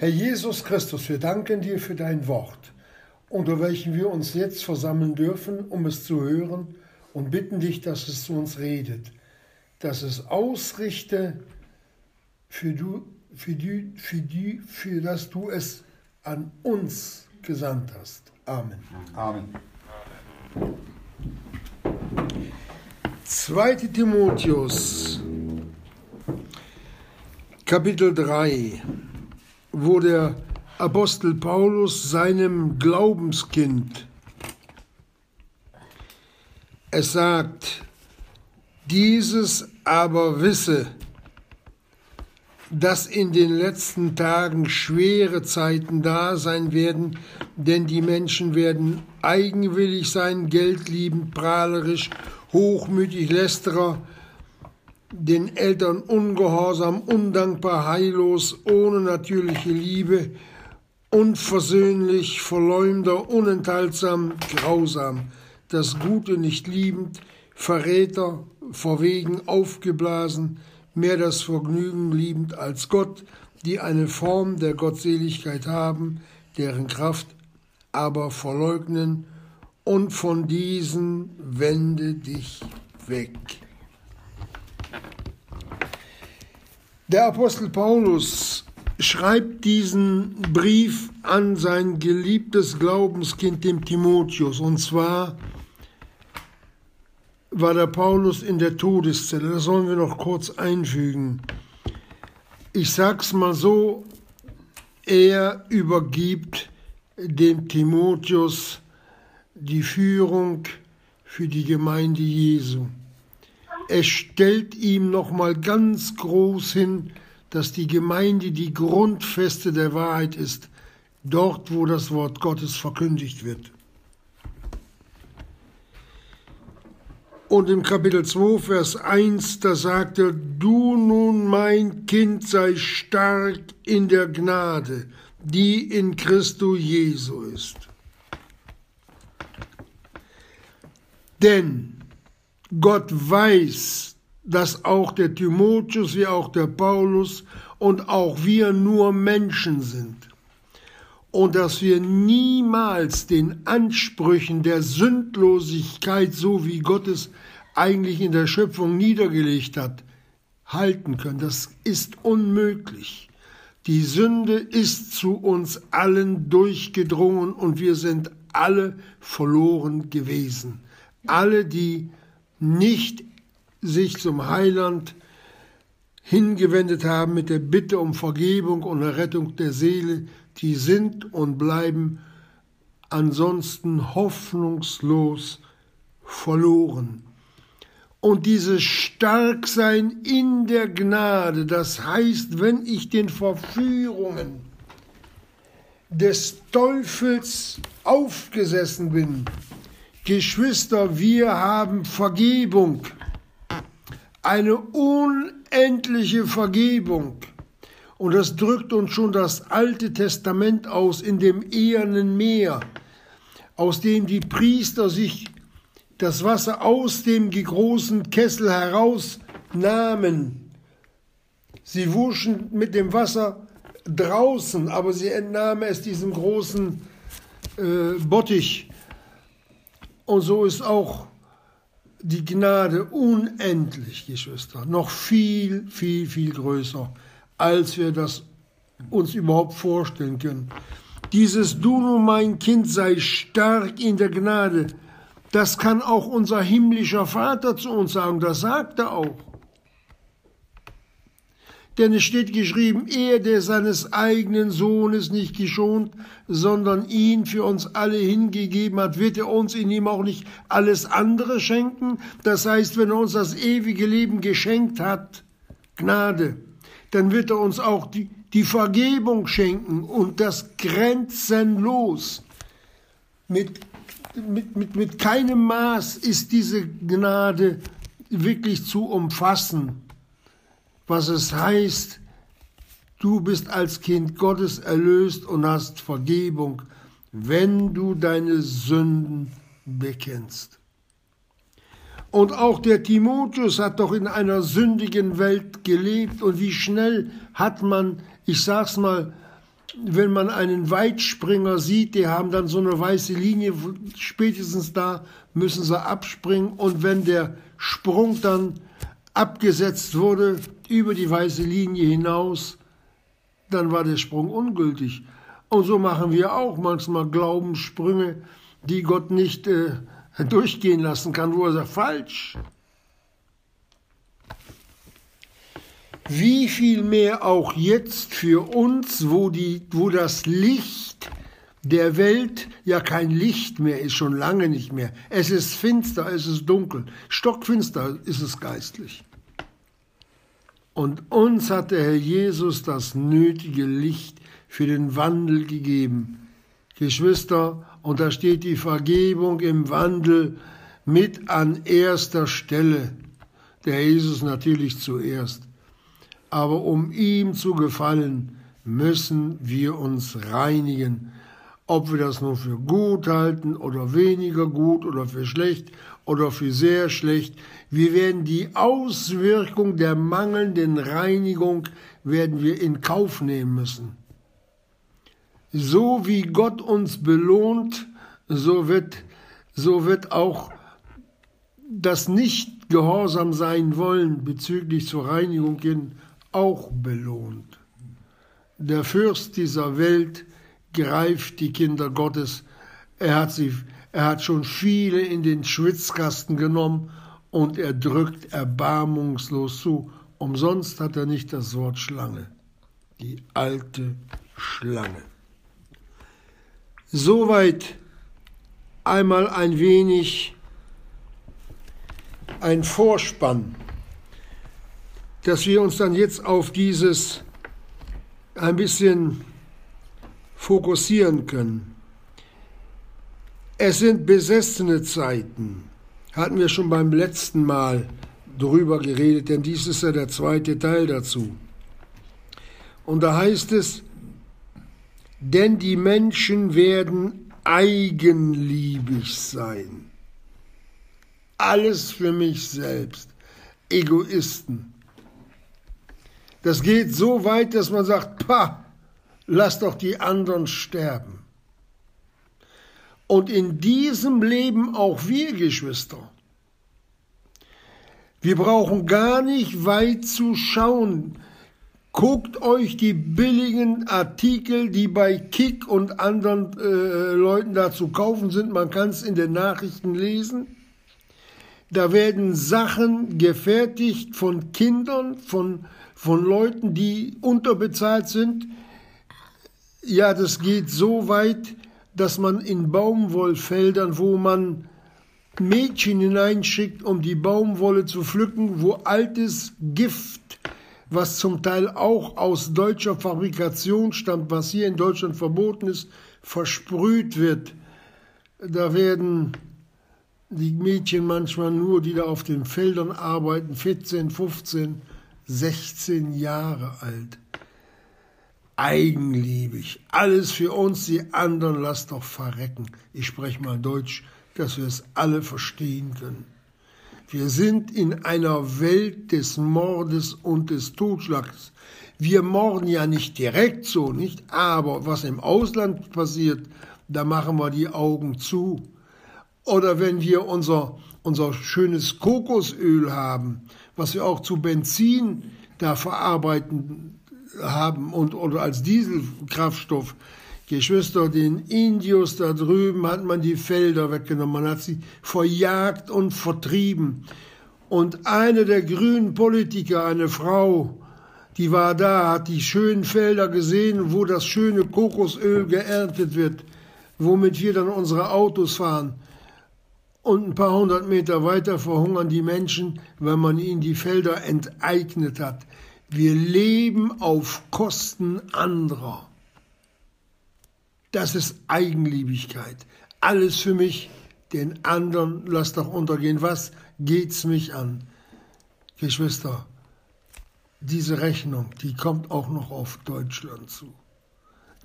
Herr Jesus Christus, wir danken dir für dein Wort, unter welchem wir uns jetzt versammeln dürfen, um es zu hören und bitten dich, dass es zu uns redet, dass es ausrichte, für, du, für, die, für, die, für das du es an uns gesandt hast. Amen. Amen. 2. Timotheus, Kapitel 3, wo der Apostel Paulus seinem Glaubenskind es sagt, dieses aber wisse, dass in den letzten Tagen schwere Zeiten da sein werden, denn die Menschen werden eigenwillig sein, geldliebend, prahlerisch, hochmütig, lästerer, den Eltern ungehorsam, undankbar, heillos, ohne natürliche Liebe, unversöhnlich, Verleumder, unenthaltsam, grausam, das Gute nicht liebend, Verräter, verwegen, aufgeblasen, mehr das Vergnügen liebend als Gott, die eine Form der Gottseligkeit haben, deren Kraft aber verleugnen, und von diesen wende dich weg. Der Apostel Paulus schreibt diesen Brief an sein geliebtes Glaubenskind, dem Timotheus, und zwar war der Paulus in der Todeszelle. Das sollen wir noch kurz einfügen. Ich sag's mal so, er übergibt dem Timotheus die Führung für die Gemeinde Jesu. Er stellt ihm nochmal ganz groß hin, dass die Gemeinde die Grundfeste der Wahrheit ist, dort wo das Wort Gottes verkündigt wird. Und im Kapitel 2, Vers 1, da sagt er, du nun mein Kind sei stark in der Gnade, die in Christo Jesu ist. Denn Gott weiß, dass auch der Timotheus wie auch der Paulus und auch wir nur Menschen sind und dass wir niemals den Ansprüchen der Sündlosigkeit, so wie Gott es eigentlich in der Schöpfung niedergelegt hat, halten können. Das ist unmöglich. Die Sünde ist zu uns allen durchgedrungen und wir sind alle verloren gewesen. Alle, die nicht sich zum Heiland hingewendet haben mit der Bitte um Vergebung und Errettung der Seele, die sind und bleiben ansonsten hoffnungslos verloren. Und dieses Starksein in der Gnade, das heißt, wenn ich den Verführungen des Teufels aufgesessen bin, Geschwister, wir haben Vergebung, eine unendliche Vergebung. Und das drückt uns schon das Alte Testament aus in dem ehernen Meer, aus dem die Priester sich das Wasser aus dem großen Kessel herausnahmen. Sie wuschen mit dem Wasser draußen, aber sie entnahmen es diesem großen äh, Bottich. Und so ist auch die Gnade unendlich, Geschwister, noch viel, viel, viel größer als wir das uns überhaupt vorstellen können. Dieses Du nun mein Kind sei stark in der Gnade, das kann auch unser himmlischer Vater zu uns sagen, das sagt er auch. Denn es steht geschrieben, er, der seines eigenen Sohnes nicht geschont, sondern ihn für uns alle hingegeben hat, wird er uns in ihm auch nicht alles andere schenken? Das heißt, wenn er uns das ewige Leben geschenkt hat, Gnade, dann wird er uns auch die, die Vergebung schenken und das grenzenlos. Mit, mit, mit, mit keinem Maß ist diese Gnade wirklich zu umfassen, was es heißt, du bist als Kind Gottes erlöst und hast Vergebung, wenn du deine Sünden bekennst. Und auch der Timotheus hat doch in einer sündigen Welt gelebt. Und wie schnell hat man, ich sag's mal, wenn man einen Weitspringer sieht, die haben dann so eine weiße Linie, spätestens da müssen sie abspringen und wenn der Sprung dann abgesetzt wurde über die weiße Linie hinaus, dann war der Sprung ungültig. Und so machen wir auch manchmal Glaubenssprünge, die Gott nicht äh, durchgehen lassen kann, wo er sagt, falsch. Wie viel mehr auch jetzt für uns, wo, die, wo das Licht der Welt ja kein Licht mehr ist, schon lange nicht mehr. Es ist finster, es ist dunkel. Stockfinster ist es geistlich. Und uns hat der Herr Jesus das nötige Licht für den Wandel gegeben. Geschwister, und da steht die Vergebung im Wandel mit an erster Stelle. Der Jesus natürlich zuerst. Aber um ihm zu gefallen, müssen wir uns reinigen ob wir das nun für gut halten oder weniger gut oder für schlecht oder für sehr schlecht. Wir werden die Auswirkung der mangelnden Reinigung werden wir in Kauf nehmen müssen. So wie Gott uns belohnt, so wird, so wird auch das nicht gehorsam sein wollen bezüglich zur Reinigung hin auch belohnt. Der Fürst dieser Welt greift die Kinder Gottes. Er hat sie, er hat schon viele in den Schwitzkasten genommen und er drückt erbarmungslos zu. Umsonst hat er nicht das Wort Schlange. Die alte Schlange. Soweit einmal ein wenig ein Vorspann, dass wir uns dann jetzt auf dieses ein bisschen fokussieren können. Es sind besessene Zeiten, hatten wir schon beim letzten Mal drüber geredet, denn dies ist ja der zweite Teil dazu. Und da heißt es, denn die Menschen werden eigenliebig sein. Alles für mich selbst. Egoisten. Das geht so weit, dass man sagt, pah, lass doch die anderen sterben. Und in diesem Leben auch wir, Geschwister. Wir brauchen gar nicht weit zu schauen. Guckt euch die billigen Artikel, die bei Kick und anderen äh, Leuten da zu kaufen sind. Man kann es in den Nachrichten lesen. Da werden Sachen gefertigt von Kindern, von, von Leuten, die unterbezahlt sind, ja, das geht so weit, dass man in Baumwollfeldern, wo man Mädchen hineinschickt, um die Baumwolle zu pflücken, wo altes Gift, was zum Teil auch aus deutscher Fabrikation stammt, was hier in Deutschland verboten ist, versprüht wird. Da werden die Mädchen manchmal nur, die da auf den Feldern arbeiten, 14, 15, 16 Jahre alt eigenliebig. Alles für uns, die anderen lasst doch verrecken. Ich spreche mal Deutsch, dass wir es alle verstehen können. Wir sind in einer Welt des Mordes und des Totschlags. Wir morden ja nicht direkt so, nicht? Aber was im Ausland passiert, da machen wir die Augen zu. Oder wenn wir unser, unser schönes Kokosöl haben, was wir auch zu Benzin da verarbeiten, haben und oder als Dieselkraftstoff. Geschwister, den Indios da drüben hat man die Felder weggenommen, man hat sie verjagt und vertrieben. Und eine der grünen Politiker, eine Frau, die war da, hat die schönen Felder gesehen, wo das schöne Kokosöl geerntet wird, womit wir dann unsere Autos fahren. Und ein paar hundert Meter weiter verhungern die Menschen, weil man ihnen die Felder enteignet hat. Wir leben auf Kosten anderer. Das ist Eigenliebigkeit. Alles für mich, den anderen lass doch untergehen. Was geht's mich an? Geschwister, diese Rechnung, die kommt auch noch auf Deutschland zu.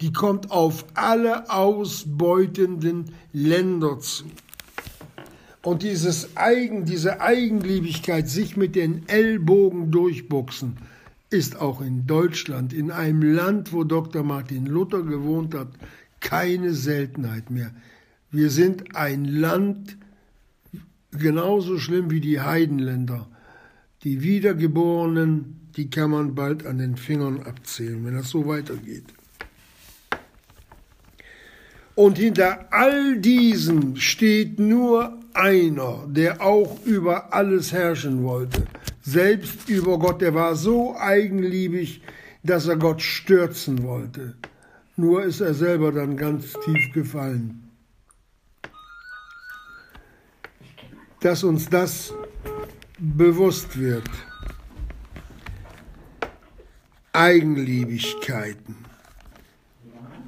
Die kommt auf alle ausbeutenden Länder zu. Und dieses Eigen, diese Eigenliebigkeit, sich mit den Ellbogen durchboxen, ist auch in Deutschland, in einem Land, wo Dr. Martin Luther gewohnt hat, keine Seltenheit mehr. Wir sind ein Land genauso schlimm wie die Heidenländer. Die Wiedergeborenen, die kann man bald an den Fingern abzählen, wenn das so weitergeht. Und hinter all diesen steht nur einer, der auch über alles herrschen wollte, selbst über Gott. Der war so eigenliebig, dass er Gott stürzen wollte. Nur ist er selber dann ganz tief gefallen. Dass uns das bewusst wird. Eigenliebigkeiten.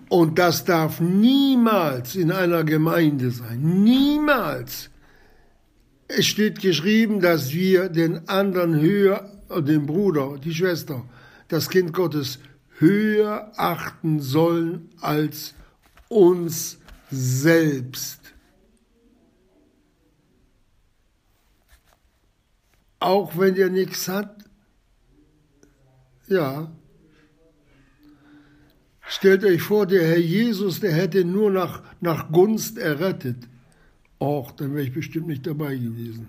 Und das darf niemals in einer Gemeinde sein. Niemals. Es steht geschrieben, dass wir den anderen höher, den Bruder, die Schwester, das Kind Gottes höher achten sollen als uns selbst. Auch wenn der nichts hat, ja. Stellt euch vor, der Herr Jesus, der hätte nur nach, nach Gunst errettet. Och, dann wäre ich bestimmt nicht dabei gewesen.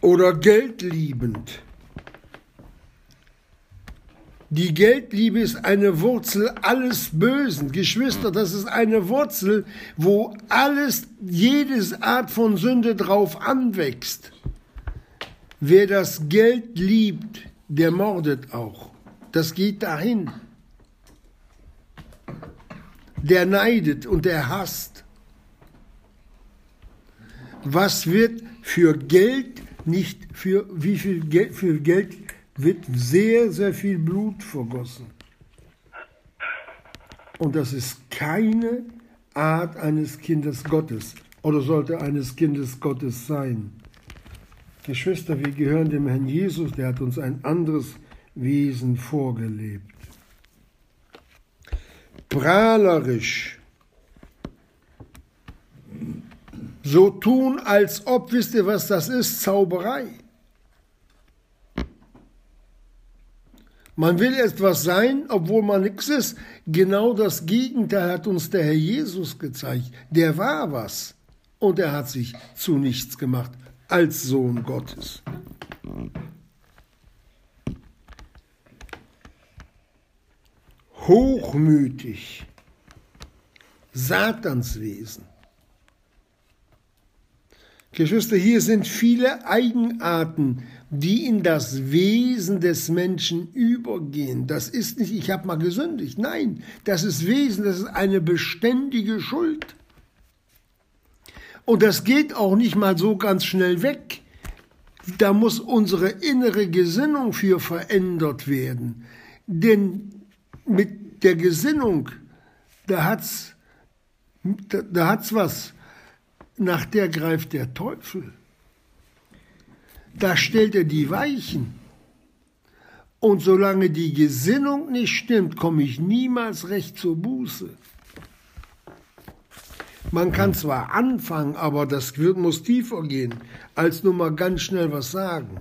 Oder geldliebend. Die Geldliebe ist eine Wurzel alles Bösen. Geschwister, das ist eine Wurzel, wo alles, jedes Art von Sünde drauf anwächst. Wer das Geld liebt, der mordet auch. Das geht dahin. Der neidet und der hasst. Was wird für Geld nicht für wie viel Geld für Geld wird sehr, sehr viel Blut vergossen. Und das ist keine Art eines Kindes Gottes oder sollte eines Kindes Gottes sein. Geschwister, wir gehören dem Herrn Jesus, der hat uns ein anderes Wesen vorgelebt. Prahlerisch. So tun, als ob, wisst ihr, was das ist? Zauberei. Man will etwas sein, obwohl man nichts ist. Genau das Gegenteil hat uns der Herr Jesus gezeigt. Der war was und er hat sich zu nichts gemacht als Sohn Gottes. Hochmütig, Satanswesen. Geschwister, hier sind viele Eigenarten, die in das Wesen des Menschen übergehen. Das ist nicht, ich habe mal gesündigt. Nein, das ist Wesen, das ist eine beständige Schuld. Und das geht auch nicht mal so ganz schnell weg. Da muss unsere innere Gesinnung für verändert werden. Denn mit der Gesinnung, da hat's, da, da hat's was. Nach der greift der Teufel da stellt er die Weichen. Und solange die Gesinnung nicht stimmt, komme ich niemals recht zur Buße. Man kann zwar anfangen, aber das wird, muss tiefer gehen, als nur mal ganz schnell was sagen.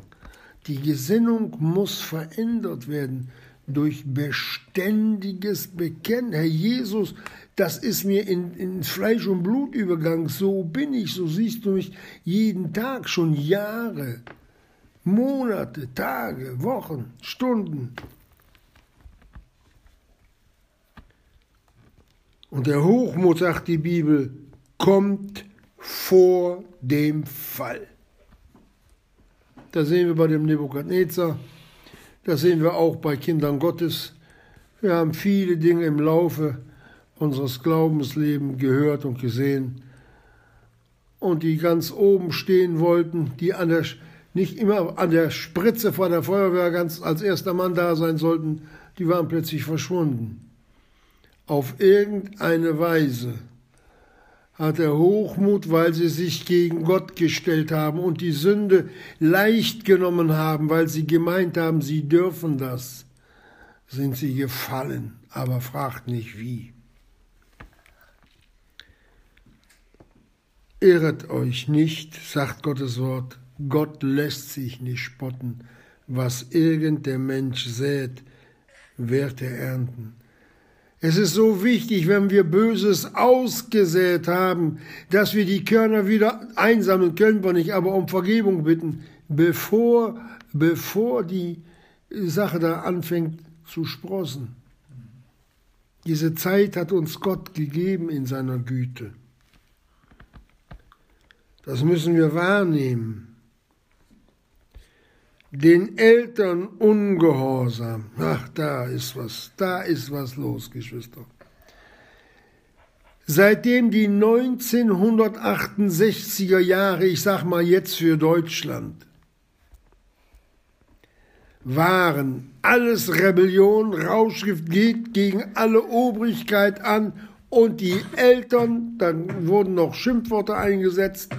Die Gesinnung muss verändert werden durch beständiges Bekennen. Herr Jesus, das ist mir in, in Fleisch und Blut übergangen. So bin ich, so siehst du mich jeden Tag, schon Jahre. Monate, Tage, Wochen, Stunden. Und der Hochmut, sagt die Bibel, kommt vor dem Fall. Das sehen wir bei dem Nebukadnezar, das sehen wir auch bei Kindern Gottes. Wir haben viele Dinge im Laufe unseres Glaubenslebens gehört und gesehen. Und die ganz oben stehen wollten, die an der nicht immer an der Spritze vor der Feuerwehr ganz als erster Mann da sein sollten, die waren plötzlich verschwunden. Auf irgendeine Weise hat der Hochmut, weil sie sich gegen Gott gestellt haben und die Sünde leicht genommen haben, weil sie gemeint haben, sie dürfen das, sind sie gefallen, aber fragt nicht wie. Irret euch nicht, sagt Gottes Wort, Gott lässt sich nicht spotten. Was irgend der Mensch sät, wird er ernten. Es ist so wichtig, wenn wir Böses ausgesät haben, dass wir die Körner wieder einsammeln, können wir nicht, aber um Vergebung bitten, bevor, bevor die Sache da anfängt zu sprossen. Diese Zeit hat uns Gott gegeben in seiner Güte. Das müssen wir wahrnehmen. Den Eltern ungehorsam. Ach, da ist was, da ist was los, Geschwister. Seitdem die 1968er Jahre, ich sag mal jetzt für Deutschland, waren alles Rebellion, Rauschgift geht gegen alle Obrigkeit an und die Eltern, dann wurden noch Schimpfworte eingesetzt,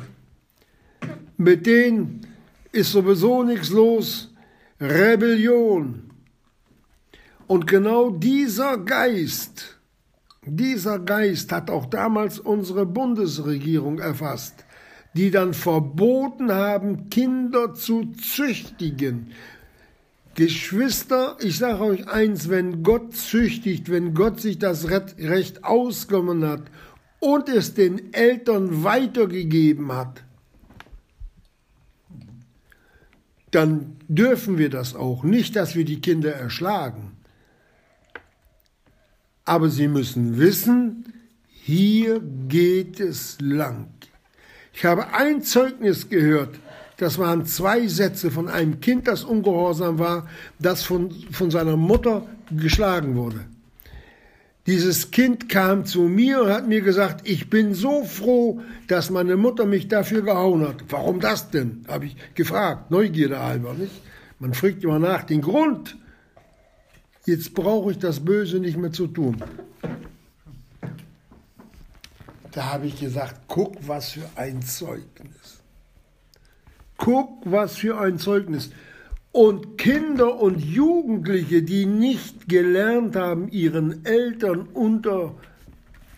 mit denen ist sowieso nichts los, Rebellion. Und genau dieser Geist, dieser Geist hat auch damals unsere Bundesregierung erfasst, die dann verboten haben, Kinder zu züchtigen, Geschwister, ich sage euch eins, wenn Gott züchtigt, wenn Gott sich das Recht ausgenommen hat und es den Eltern weitergegeben hat, dann dürfen wir das auch. Nicht, dass wir die Kinder erschlagen. Aber sie müssen wissen, hier geht es lang. Ich habe ein Zeugnis gehört das waren zwei Sätze von einem Kind, das ungehorsam war, das von, von seiner Mutter geschlagen wurde. Dieses Kind kam zu mir und hat mir gesagt, ich bin so froh, dass meine Mutter mich dafür gehauen hat. Warum das denn? habe ich gefragt, Neugierde halber, nicht? Man fragt immer nach den Grund. Jetzt brauche ich das Böse nicht mehr zu tun. Da habe ich gesagt, guck, was für ein Zeugnis. Guck, was für ein Zeugnis. Und Kinder und Jugendliche, die nicht gelernt haben, ihren Eltern unter,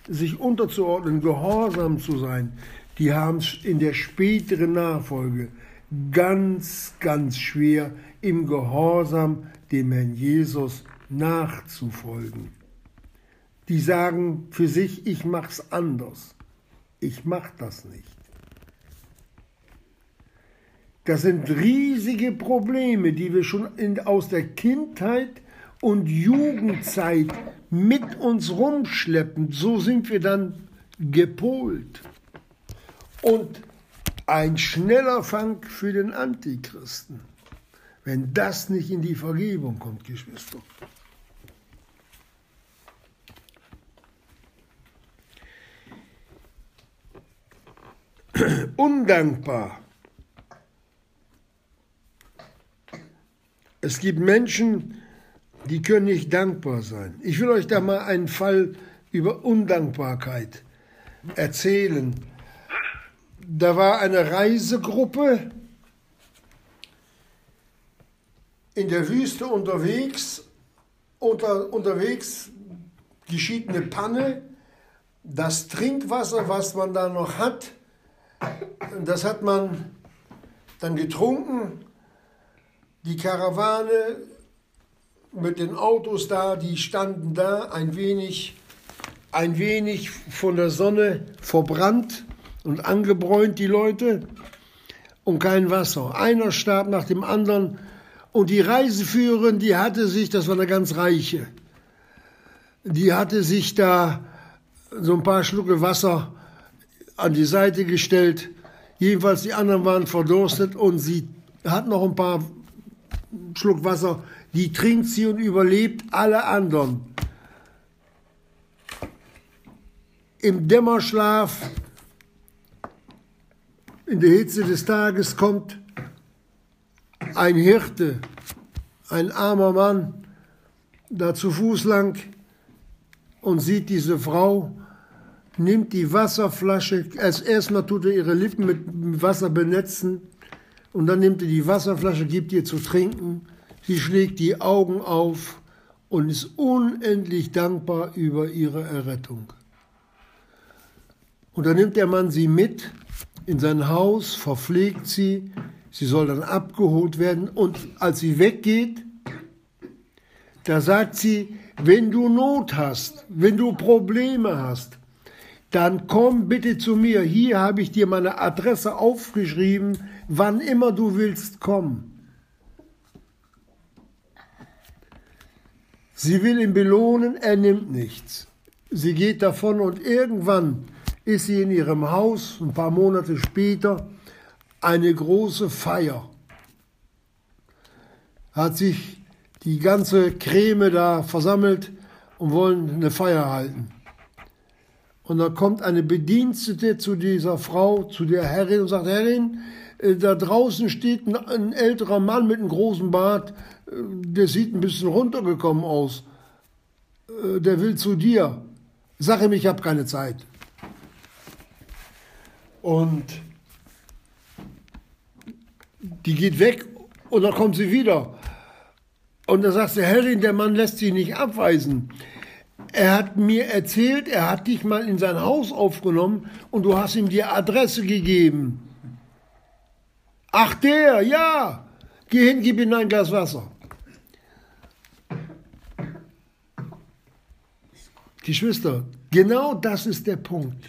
sich unterzuordnen, gehorsam zu sein, die haben es in der späteren Nachfolge ganz, ganz schwer, im Gehorsam dem Herrn Jesus nachzufolgen. Die sagen für sich, ich mach's anders. Ich mach das nicht. Das sind riesige Probleme, die wir schon in, aus der Kindheit und Jugendzeit mit uns rumschleppen. So sind wir dann gepolt. Und ein schneller Fang für den Antichristen, wenn das nicht in die Vergebung kommt, Geschwister. Undankbar Es gibt Menschen, die können nicht dankbar sein. Ich will euch da mal einen Fall über Undankbarkeit erzählen. Da war eine Reisegruppe in der Wüste unterwegs. Unter, unterwegs geschieht eine Panne. Das Trinkwasser, was man da noch hat, das hat man dann getrunken die Karawane mit den Autos da, die standen da, ein wenig, ein wenig von der Sonne verbrannt und angebräunt, die Leute, und kein Wasser. Einer starb nach dem anderen. Und die Reiseführerin, die hatte sich, das war eine ganz reiche, die hatte sich da so ein paar Schlucke Wasser an die Seite gestellt. Jedenfalls die anderen waren verdurstet und sie hat noch ein paar Schluck Wasser, die trinkt sie und überlebt alle anderen. Im Dämmerschlaf, in der Hitze des Tages kommt ein Hirte, ein armer Mann, da zu Fuß lang und sieht diese Frau, nimmt die Wasserflasche, als erstmal tut er ihre Lippen mit Wasser benetzen, und dann nimmt er die Wasserflasche, gibt ihr zu trinken. Sie schlägt die Augen auf und ist unendlich dankbar über ihre Errettung. Und dann nimmt der Mann sie mit in sein Haus, verpflegt sie, Sie soll dann abgeholt werden und als sie weggeht, da sagt sie, wenn du Not hast, wenn du Probleme hast, dann komm bitte zu mir. Hier habe ich dir meine Adresse aufgeschrieben, wann immer du willst, komm. Sie will ihn belohnen, er nimmt nichts. Sie geht davon und irgendwann ist sie in ihrem Haus, ein paar Monate später, eine große Feier. Hat sich die ganze Creme da versammelt und wollen eine Feier halten. Und da kommt eine Bedienstete zu dieser Frau, zu der Herrin und sagt, Herrin, äh, da draußen steht ein, älterer Mann mit einem großen Bart, äh, der sieht ein bisschen runtergekommen aus. Äh, der will zu dir. Sag ihm, ich habe keine Zeit. Und die geht weg und dann kommt sie wieder. Und dann sagt sie, Herrin, der Mann lässt sie nicht abweisen. Er hat mir erzählt, er hat dich mal in sein Haus aufgenommen und du hast ihm die Adresse gegeben. Ach der, ja. Geh hin, gib ihm ein Glas Wasser. Geschwister, genau das ist der Punkt.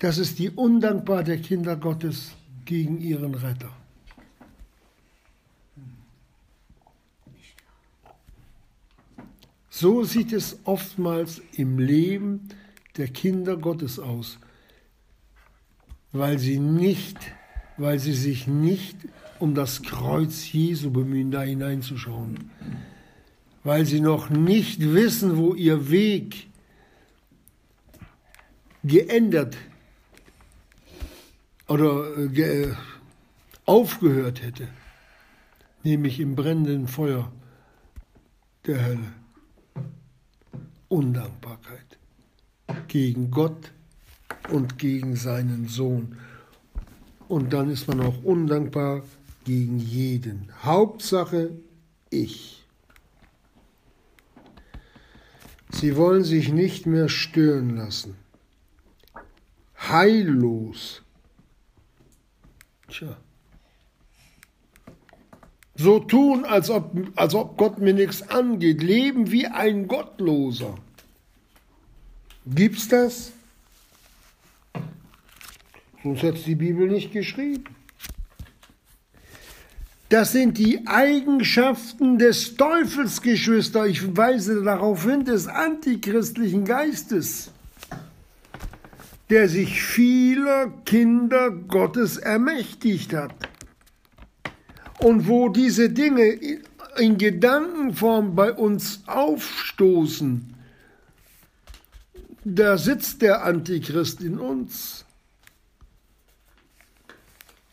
Das ist die Undankbarkeit der Kinder Gottes gegen ihren Retter. So sieht es oftmals im Leben der Kinder Gottes aus, weil sie nicht, weil sie sich nicht um das Kreuz Jesu bemühen, da hineinzuschauen, weil sie noch nicht wissen, wo ihr Weg geändert oder äh, ge aufgehört hätte, nämlich im brennenden Feuer der Hölle. Undankbarkeit gegen Gott und gegen seinen Sohn. Und dann ist man auch undankbar gegen jeden. Hauptsache ich. Sie wollen sich nicht mehr stören lassen. Heillos. Tja. So tun, als ob, als ob Gott mir nichts angeht. Leben wie ein Gottloser. Gibt's das? Sonst hätte die Bibel nicht geschrieben. Das sind die Eigenschaften des Teufels, Geschwister. Ich weise darauf hin, des antichristlichen Geistes, der sich vieler Kinder Gottes ermächtigt hat. Und wo diese Dinge in Gedankenform bei uns aufstoßen, da sitzt der Antichrist in uns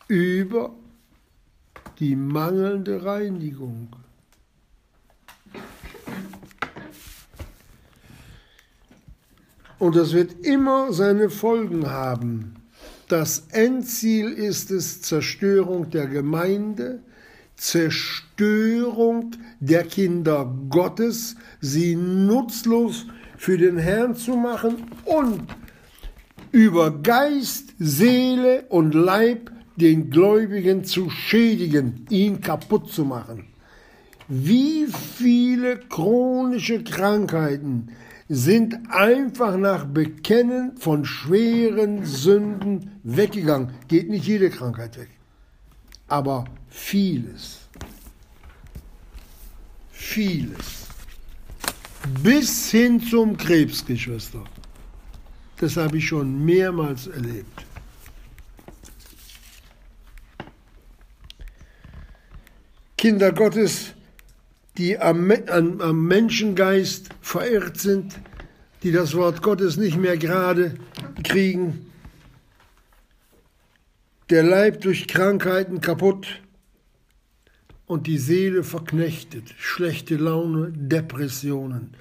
über die mangelnde Reinigung. Und das wird immer seine Folgen haben. Das Endziel ist es Zerstörung der Gemeinde, Zerstörung der Kinder Gottes, sie nutzlos für den Herrn zu machen und über Geist, Seele und Leib den Gläubigen zu schädigen, ihn kaputt zu machen. Wie viele chronische Krankheiten sind einfach nach Bekennen von schweren Sünden weggegangen. Geht nicht jede Krankheit weg aber vieles. Vieles. Bis hin zum Krebs, Geschwister. Das habe ich schon mehrmals erlebt. Kinder Gottes, die am, am, Menschengeist verirrt sind, die das Wort Gottes nicht mehr gerade kriegen, der Leib durch Krankheiten kaputt und die Seele verknechtet, schlechte Laune, Depressionen.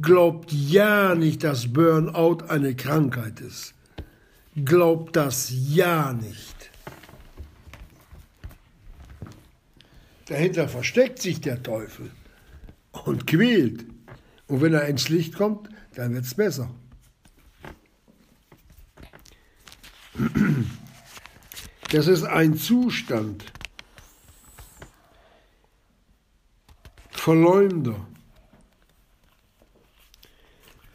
Glaubt ja nicht, dass Burnout eine Krankheit ist. Glaubt das ja nicht. Dahinter versteckt sich der Teufel und quält. Und wenn er ins Licht kommt, dann wird es besser. Das ist ein Zustand. Verleumder.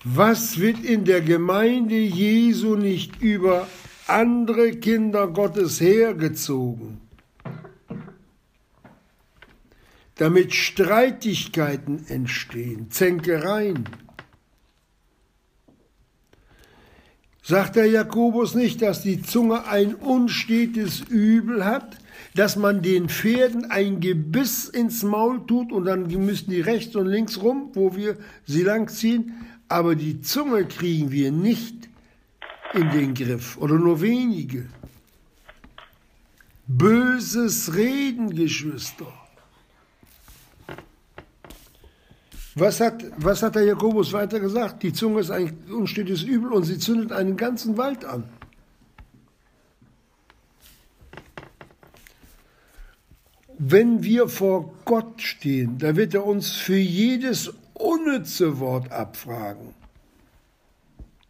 Was wird in der Gemeinde Jesu nicht über andere Kinder Gottes hergezogen? Damit Streitigkeiten entstehen, Zänkereien. Sagt der Jakobus nicht, dass die Zunge ein unstetes Übel hat, dass man den Pferden ein Gebiss ins Maul tut und dann müssen die rechts und links rum, wo wir sie langziehen, aber die Zunge kriegen wir nicht in den Griff oder nur wenige. Böses Reden, Geschwister. Was hat, was hat der Jakobus weiter gesagt? Die Zunge ist ein unstetes Übel und sie zündet einen ganzen Wald an. Wenn wir vor Gott stehen, da wird er uns für jedes unnütze Wort abfragen,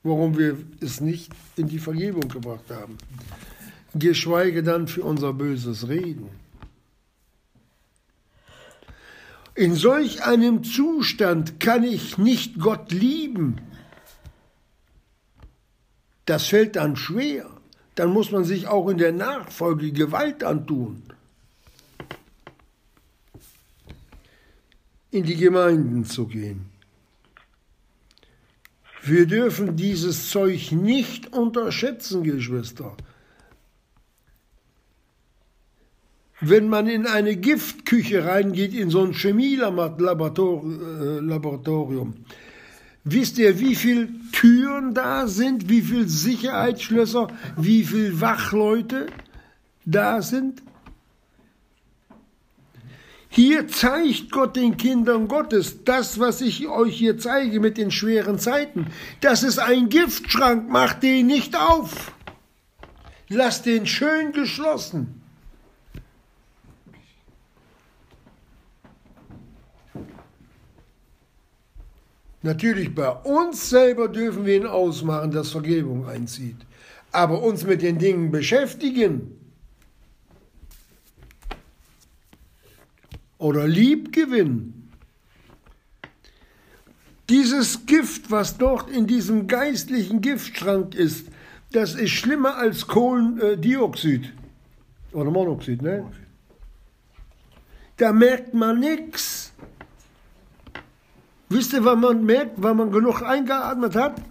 warum wir es nicht in die Vergebung gebracht haben, geschweige dann für unser böses Reden. In solch einem Zustand kann ich nicht Gott lieben. Das fällt dann schwer. Dann muss man sich auch in der Nachfolge Gewalt antun. in die Gemeinden zu gehen. Wir dürfen dieses Zeug nicht unterschätzen, Geschwister. Wenn man in eine Giftküche reingeht, in so ein Chemielaboratorium, wisst ihr, wie viele Türen da sind, wie viele Sicherheitsschlösser, wie viele Wachleute da sind? Hier zeigt Gott den Kindern Gottes das, was ich euch hier zeige mit den schweren Zeiten. Das ist ein Giftschrank, macht den nicht auf. Lasst den schön geschlossen. Natürlich bei uns selber dürfen wir ihn ausmachen, dass Vergebung einzieht. Aber uns mit den Dingen beschäftigen, oder Liebgewinn. Dieses Gift, was dort in diesem geistlichen Giftschrank ist, das ist schlimmer als Kohlendioxid oder Monoxid, ne? Da merkt man nichts. Wisst ihr, wann man merkt, wann man genug eingeatmet hat?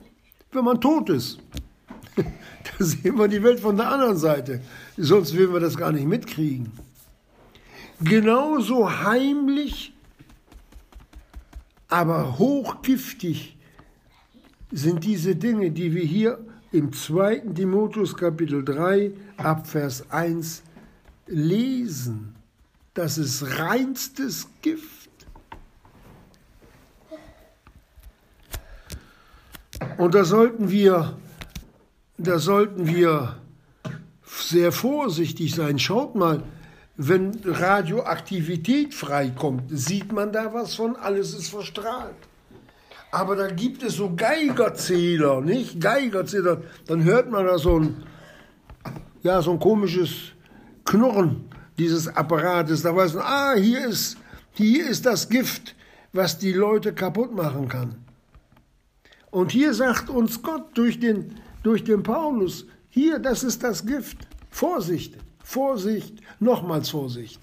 Wenn man tot ist. da sehen wir die Welt von der anderen Seite. Sonst würden wir das gar nicht mitkriegen genauso heimlich, aber hochgiftig sind diese Dinge, die wir hier im 2. Timotheus Kapitel 3 ab Vers 1 lesen. Das ist reinstes Gift. Und da sollten wir, da sollten wir sehr vorsichtig sein. Schaut mal, wenn Radioaktivität freikommt, sieht man da was von, alles ist verstrahlt. Aber da gibt es so Geigerzähler, nicht? Geigerzähler. Dann hört man da so ein, ja, so ein komisches Knurren dieses Apparates. Da weiß man, ah, hier ist, hier ist das Gift, was die Leute kaputt machen kann. Und hier sagt uns Gott durch den, durch den Paulus, hier, das ist das Gift. Vorsicht. Vorsicht, nochmals Vorsicht.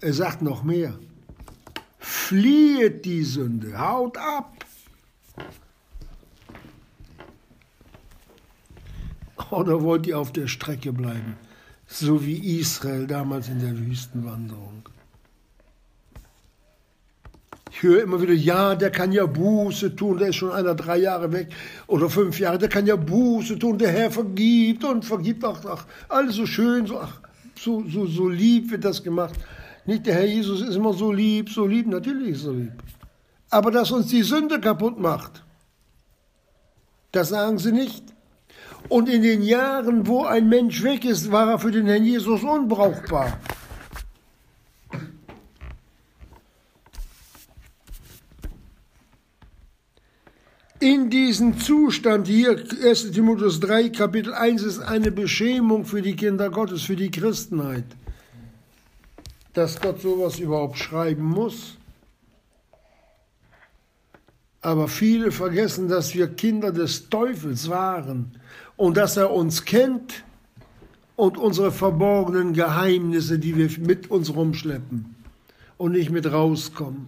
Er sagt noch mehr. Fliehet die Sünde, haut ab. Oder wollt ihr auf der Strecke bleiben, so wie Israel damals in der Wüstenwanderung? Ich höre immer wieder, ja, der kann ja Buße tun, der ist schon einer drei Jahre weg oder fünf Jahre, der kann ja Buße tun, der Herr vergibt und vergibt, ach, ach alles so schön, so, ach, so, so, so lieb wird das gemacht. Nicht der Herr Jesus ist immer so lieb, so lieb, natürlich ist lieb. Aber dass uns die Sünde kaputt macht, das sagen sie nicht. Und in den Jahren, wo ein Mensch weg ist, war er für den Herrn Jesus unbrauchbar. In diesem Zustand hier, 1 Timotheus 3, Kapitel 1, ist eine Beschämung für die Kinder Gottes, für die Christenheit. Dass Gott sowas überhaupt schreiben muss. Aber viele vergessen, dass wir Kinder des Teufels waren und dass er uns kennt und unsere verborgenen Geheimnisse, die wir mit uns rumschleppen und nicht mit rauskommen.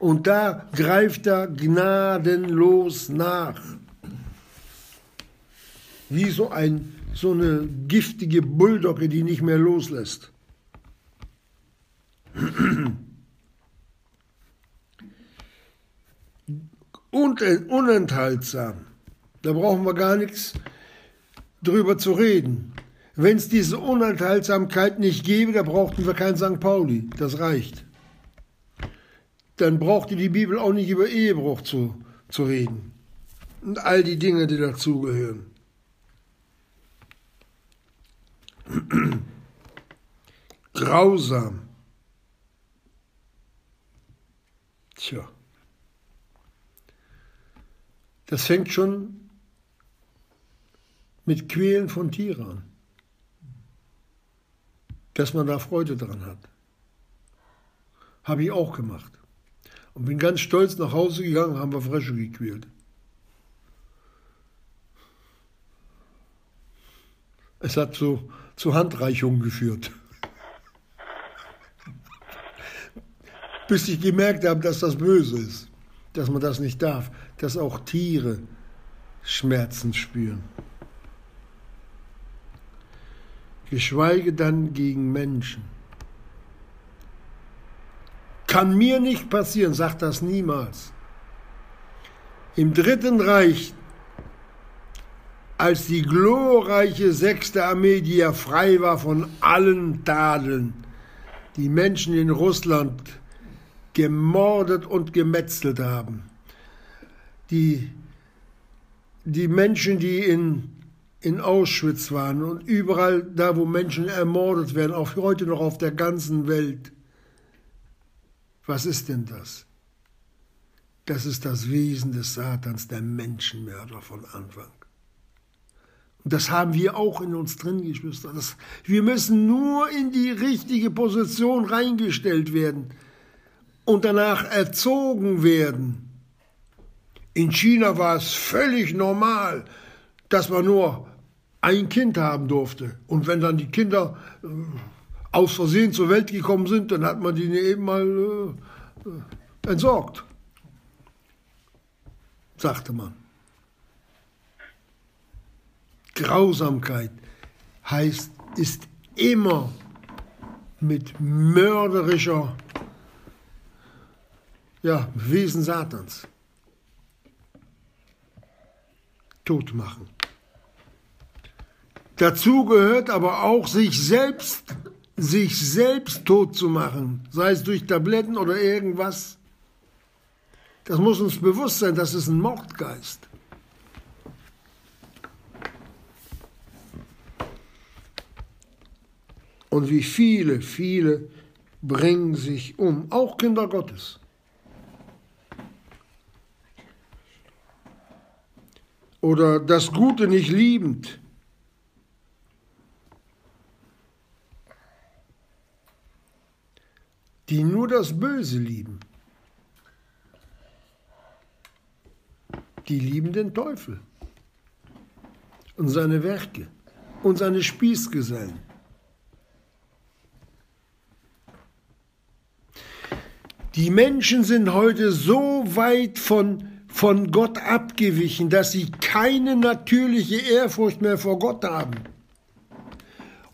Und da greift er gnadenlos nach. Wie so, ein, so eine giftige Bulldogge, die nicht mehr loslässt. Und unenthaltsam. Da brauchen wir gar nichts drüber zu reden. Wenn es diese Unenthaltsamkeit nicht gäbe, da brauchten wir kein St. Pauli. Das reicht dann brauchte die Bibel auch nicht über Ehebruch zu, zu reden. Und all die Dinge, die dazugehören. Grausam. Tja. Das fängt schon mit Quälen von Tieren an. Dass man da Freude dran hat. Habe ich auch gemacht. Und bin ganz stolz nach Hause gegangen, haben wir Frösche gequält. Es hat zu, zu Handreichungen geführt. Bis ich gemerkt habe, dass das böse ist, dass man das nicht darf, dass auch Tiere Schmerzen spüren. Geschweige dann gegen Menschen. Kann mir nicht passieren, sagt das niemals. Im Dritten Reich, als die glorreiche sechste Armee, die ja frei war von allen Tadeln, die Menschen in Russland gemordet und gemetzelt haben, die, die Menschen, die in, in Auschwitz waren und überall da, wo Menschen ermordet werden, auch heute noch auf der ganzen Welt, was ist denn das? Das ist das Wesen des Satans, der Menschenmörder von Anfang. Und das haben wir auch in uns drin, Geschwister. Das, wir müssen nur in die richtige Position reingestellt werden und danach erzogen werden. In China war es völlig normal, dass man nur ein Kind haben durfte. Und wenn dann die Kinder äh, aus Versehen zur Welt gekommen sind, dann hat man die eben mal äh, äh, entsorgt, sagte man. Grausamkeit heißt, ist immer mit mörderischer ja, Wesen Satans. Tot machen. Dazu gehört aber auch, sich selbst sich selbst tot zu machen, sei es durch Tabletten oder irgendwas. Das muss uns bewusst sein, das ist ein Mordgeist. Und wie viele, viele bringen sich um, auch Kinder Gottes. Oder das Gute nicht liebend. Die nur das Böse lieben. Die lieben den Teufel und seine Werke und seine Spießgesellen. Die Menschen sind heute so weit von, von Gott abgewichen, dass sie keine natürliche Ehrfurcht mehr vor Gott haben.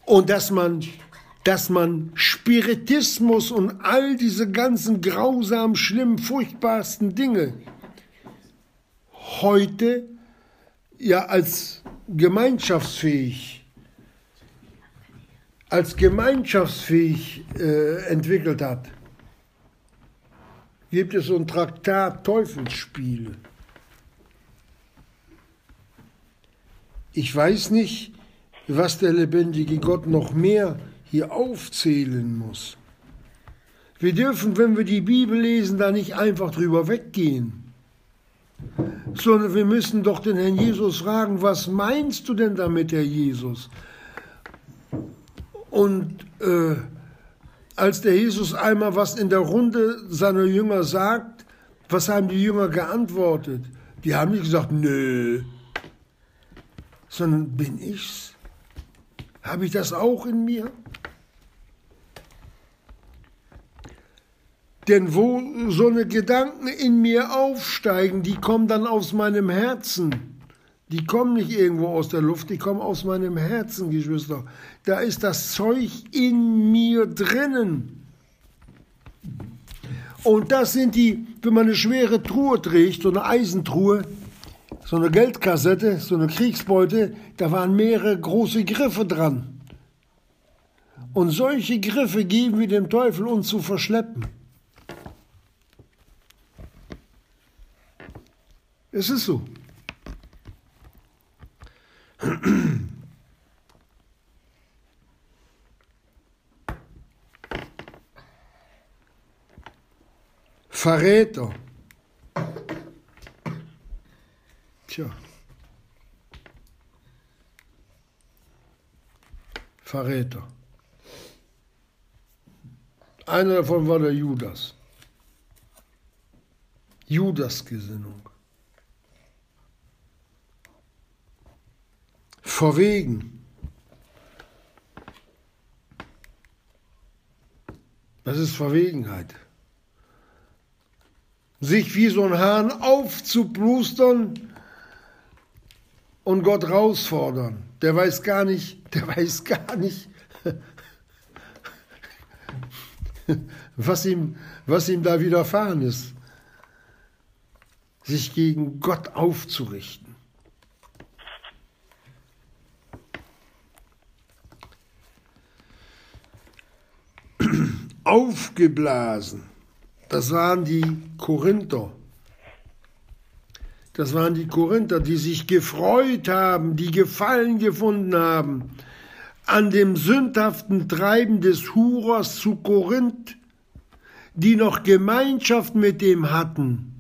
Und dass man dass man Spiritismus und all diese ganzen grausam, schlimm, furchtbarsten Dinge heute ja als gemeinschaftsfähig als gemeinschaftsfähig äh, entwickelt hat, gibt es so ein Traktat Teufelsspiele. Ich weiß nicht, was der lebendige Gott noch mehr hier aufzählen muss. Wir dürfen, wenn wir die Bibel lesen, da nicht einfach drüber weggehen, sondern wir müssen doch den Herrn Jesus fragen, was meinst du denn damit, Herr Jesus? Und äh, als der Jesus einmal was in der Runde seiner Jünger sagt, was haben die Jünger geantwortet? Die haben nicht gesagt, nö, sondern bin ich's? Habe ich das auch in mir? Denn wo so eine Gedanken in mir aufsteigen, die kommen dann aus meinem Herzen. Die kommen nicht irgendwo aus der Luft, die kommen aus meinem Herzen, Geschwister. Da ist das Zeug in mir drinnen. Und das sind die, wenn man eine schwere Truhe trägt, so eine Eisentruhe, so eine Geldkassette, so eine Kriegsbeute, da waren mehrere große Griffe dran. Und solche Griffe geben wir dem Teufel, uns zu verschleppen. Es ist so. Verräter. Tja. Verräter. Einer davon war der Judas. Judas-Gesinnung. Verwegen. Das ist Verwegenheit. Sich wie so ein Hahn aufzuplustern und Gott herausfordern. Der weiß gar nicht, der weiß gar nicht, was ihm, was ihm da widerfahren ist. Sich gegen Gott aufzurichten. Aufgeblasen. Das waren die Korinther. Das waren die Korinther, die sich gefreut haben, die Gefallen gefunden haben an dem sündhaften Treiben des Hurers zu Korinth, die noch Gemeinschaft mit dem hatten.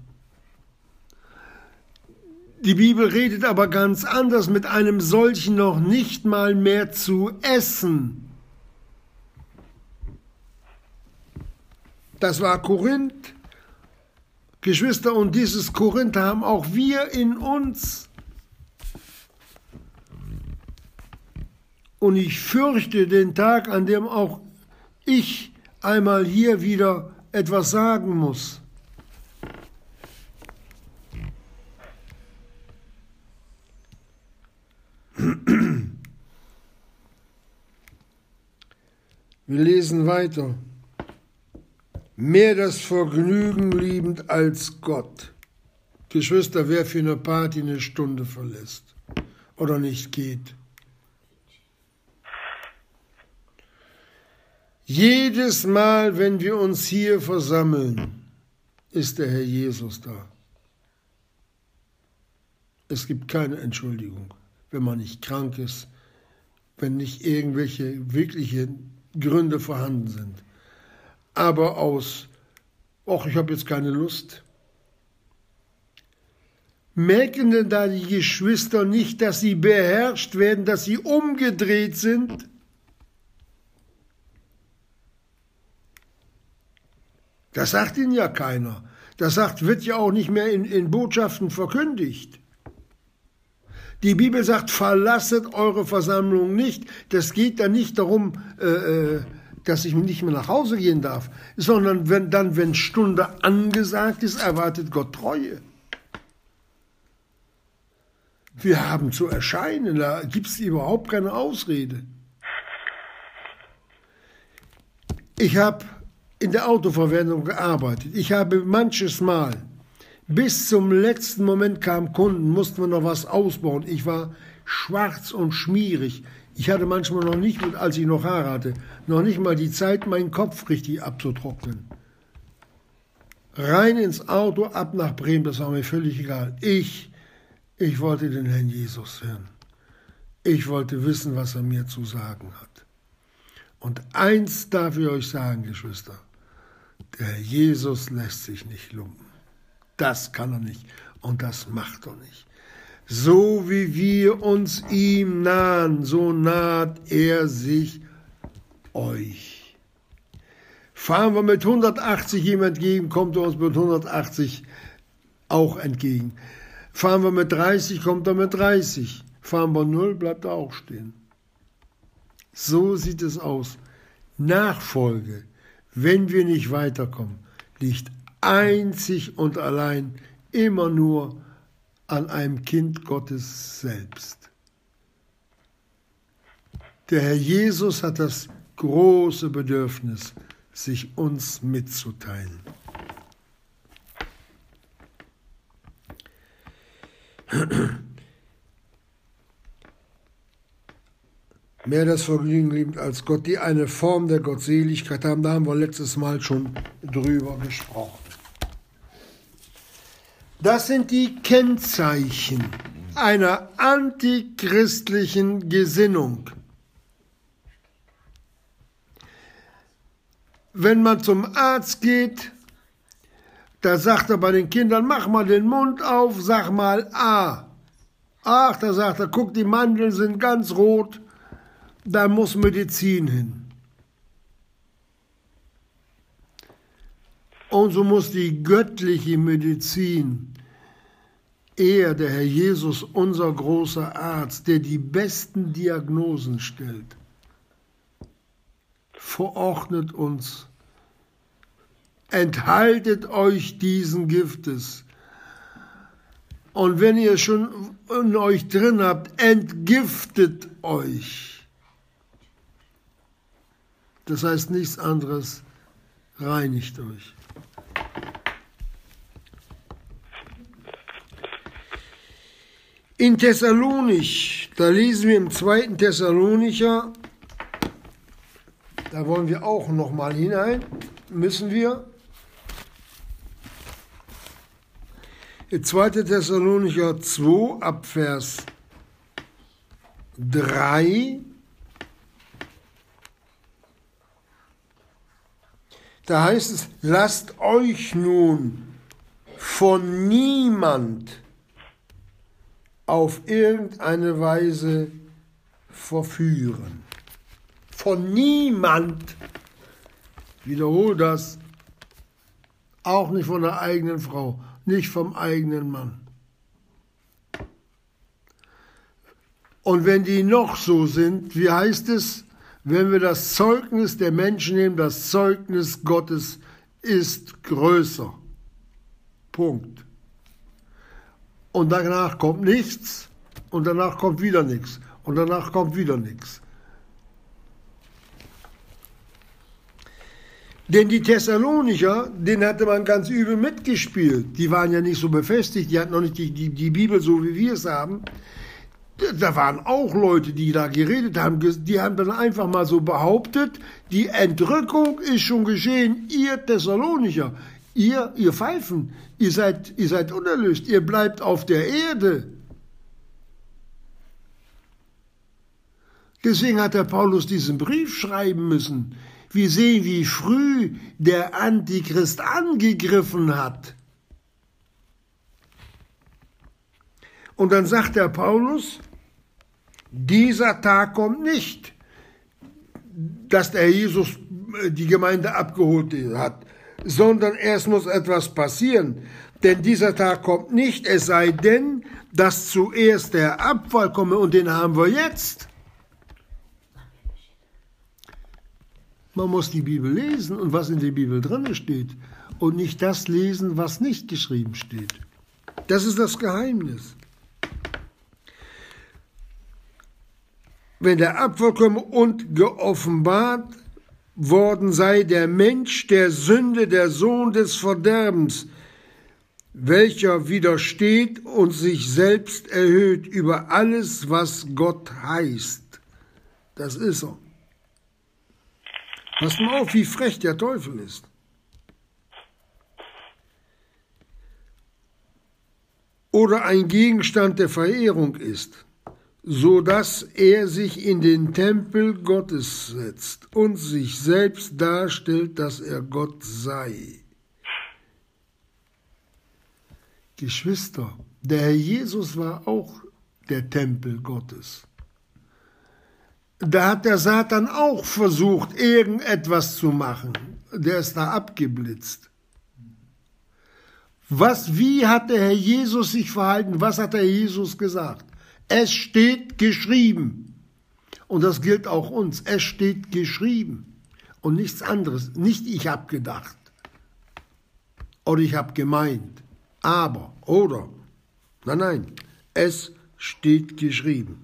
Die Bibel redet aber ganz anders, mit einem solchen noch nicht mal mehr zu essen. Das war Korinth. Geschwister, und dieses Korinth haben auch wir in uns. Und ich fürchte den Tag, an dem auch ich einmal hier wieder etwas sagen muss. Wir lesen weiter mehr das Vergnügen liebend als Gott. Geschwister, wer für eine Party eine Stunde verlässt oder nicht geht. Jedes Mal, wenn wir uns hier versammeln, ist der Herr Jesus da. Es gibt keine Entschuldigung, wenn man nicht krank ist, wenn nicht irgendwelche wirkliche Gründe vorhanden sind aber aus, ach, ich habe jetzt keine Lust. Merken denn da die Geschwister nicht, dass sie beherrscht werden, dass sie umgedreht sind? Das sagt ihnen ja keiner. Das sagt, wird ja auch nicht mehr in, in Botschaften verkündigt. Die Bibel sagt, verlasset eure Versammlung nicht. Das geht da nicht darum, äh, äh dass ich nicht mehr nach Hause gehen darf, sondern wenn dann, wenn Stunde angesagt ist, erwartet Gott Treue. Wir haben zu erscheinen, da gibt es überhaupt keine Ausrede. Ich habe in der Autoverwendung gearbeitet. Ich habe manches Mal, bis zum letzten Moment kamen Kunden, mussten wir noch was ausbauen. Ich war schwarz und schmierig. Ich hatte manchmal noch nicht, als ich noch Haare hatte, noch nicht mal die Zeit, meinen Kopf richtig abzutrocknen. Rein ins Auto, ab nach Bremen, das war mir völlig egal. Ich, ich wollte den Herrn Jesus hören. Ich wollte wissen, was er mir zu sagen hat. Und eins darf ich euch sagen, Geschwister, der Jesus lässt sich nicht lumpen. Das kann er nicht. Und das macht er nicht. So wie wir uns ihm nahen, so naht er sich euch. Fahren wir mit 180 ihm entgegen, kommt er uns mit 180 auch entgegen. Fahren wir mit 30, kommt er mit 30. Fahren wir 0, bleibt er auch stehen. So sieht es aus. Nachfolge, wenn wir nicht weiterkommen, liegt einzig und allein immer nur an einem Kind Gottes selbst. Der Herr Jesus hat das große Bedürfnis, sich uns mitzuteilen. Mehr das Vergnügen liebt als Gott, die eine Form der Gottseligkeit haben, da haben wir letztes Mal schon drüber gesprochen. Das sind die Kennzeichen einer antichristlichen Gesinnung. Wenn man zum Arzt geht, da sagt er bei den Kindern, mach mal den Mund auf, sag mal A. Ach, da sagt er, guck, die Mandeln sind ganz rot, da muss Medizin hin. Und so muss die göttliche Medizin, er, der Herr Jesus, unser großer Arzt, der die besten Diagnosen stellt, verordnet uns, enthaltet euch diesen Giftes. Und wenn ihr schon in euch drin habt, entgiftet euch. Das heißt nichts anderes, reinigt euch. In Thessalonich, da lesen wir im zweiten Thessalonicher, da wollen wir auch noch mal hinein, müssen wir. In 2. Thessalonicher 2 ab Vers 3 Da heißt es, lasst euch nun von niemand auf irgendeine Weise verführen. Von niemand, wiederhole das, auch nicht von der eigenen Frau, nicht vom eigenen Mann. Und wenn die noch so sind, wie heißt es, wenn wir das Zeugnis der Menschen nehmen, das Zeugnis Gottes ist größer. Punkt und danach kommt nichts und danach kommt wieder nichts und danach kommt wieder nichts. Denn die Thessalonicher, denen hatte man ganz übel mitgespielt. Die waren ja nicht so befestigt, die hatten noch nicht die, die, die Bibel so, wie wir es haben. Da waren auch Leute, die da geredet haben, die haben dann einfach mal so behauptet, die Entrückung ist schon geschehen, ihr Thessalonicher, Ihr, ihr Pfeifen, ihr seid, ihr seid unerlöst, ihr bleibt auf der Erde. Deswegen hat der Paulus diesen Brief schreiben müssen. Wir sehen, wie früh der Antichrist angegriffen hat. Und dann sagt der Paulus, dieser Tag kommt nicht, dass der Jesus äh, die Gemeinde abgeholt hat sondern erst muss etwas passieren. Denn dieser Tag kommt nicht, es sei denn, dass zuerst der Abfall komme und den haben wir jetzt. Man muss die Bibel lesen und was in der Bibel drin steht und nicht das lesen, was nicht geschrieben steht. Das ist das Geheimnis. Wenn der Abfall komme und geoffenbart worden sei der Mensch der Sünde, der Sohn des Verderbens, welcher widersteht und sich selbst erhöht über alles, was Gott heißt. Das ist er. Pass mal auf, wie frech der Teufel ist. Oder ein Gegenstand der Verehrung ist so dass er sich in den Tempel Gottes setzt und sich selbst darstellt, dass er Gott sei. Geschwister, der Herr Jesus war auch der Tempel Gottes. Da hat der Satan auch versucht, irgendetwas zu machen. Der ist da abgeblitzt. Was, wie hat der Herr Jesus sich verhalten? Was hat der Herr Jesus gesagt? Es steht geschrieben. Und das gilt auch uns. Es steht geschrieben. Und nichts anderes. Nicht ich habe gedacht. Oder ich habe gemeint. Aber, oder. Nein, nein. Es steht geschrieben.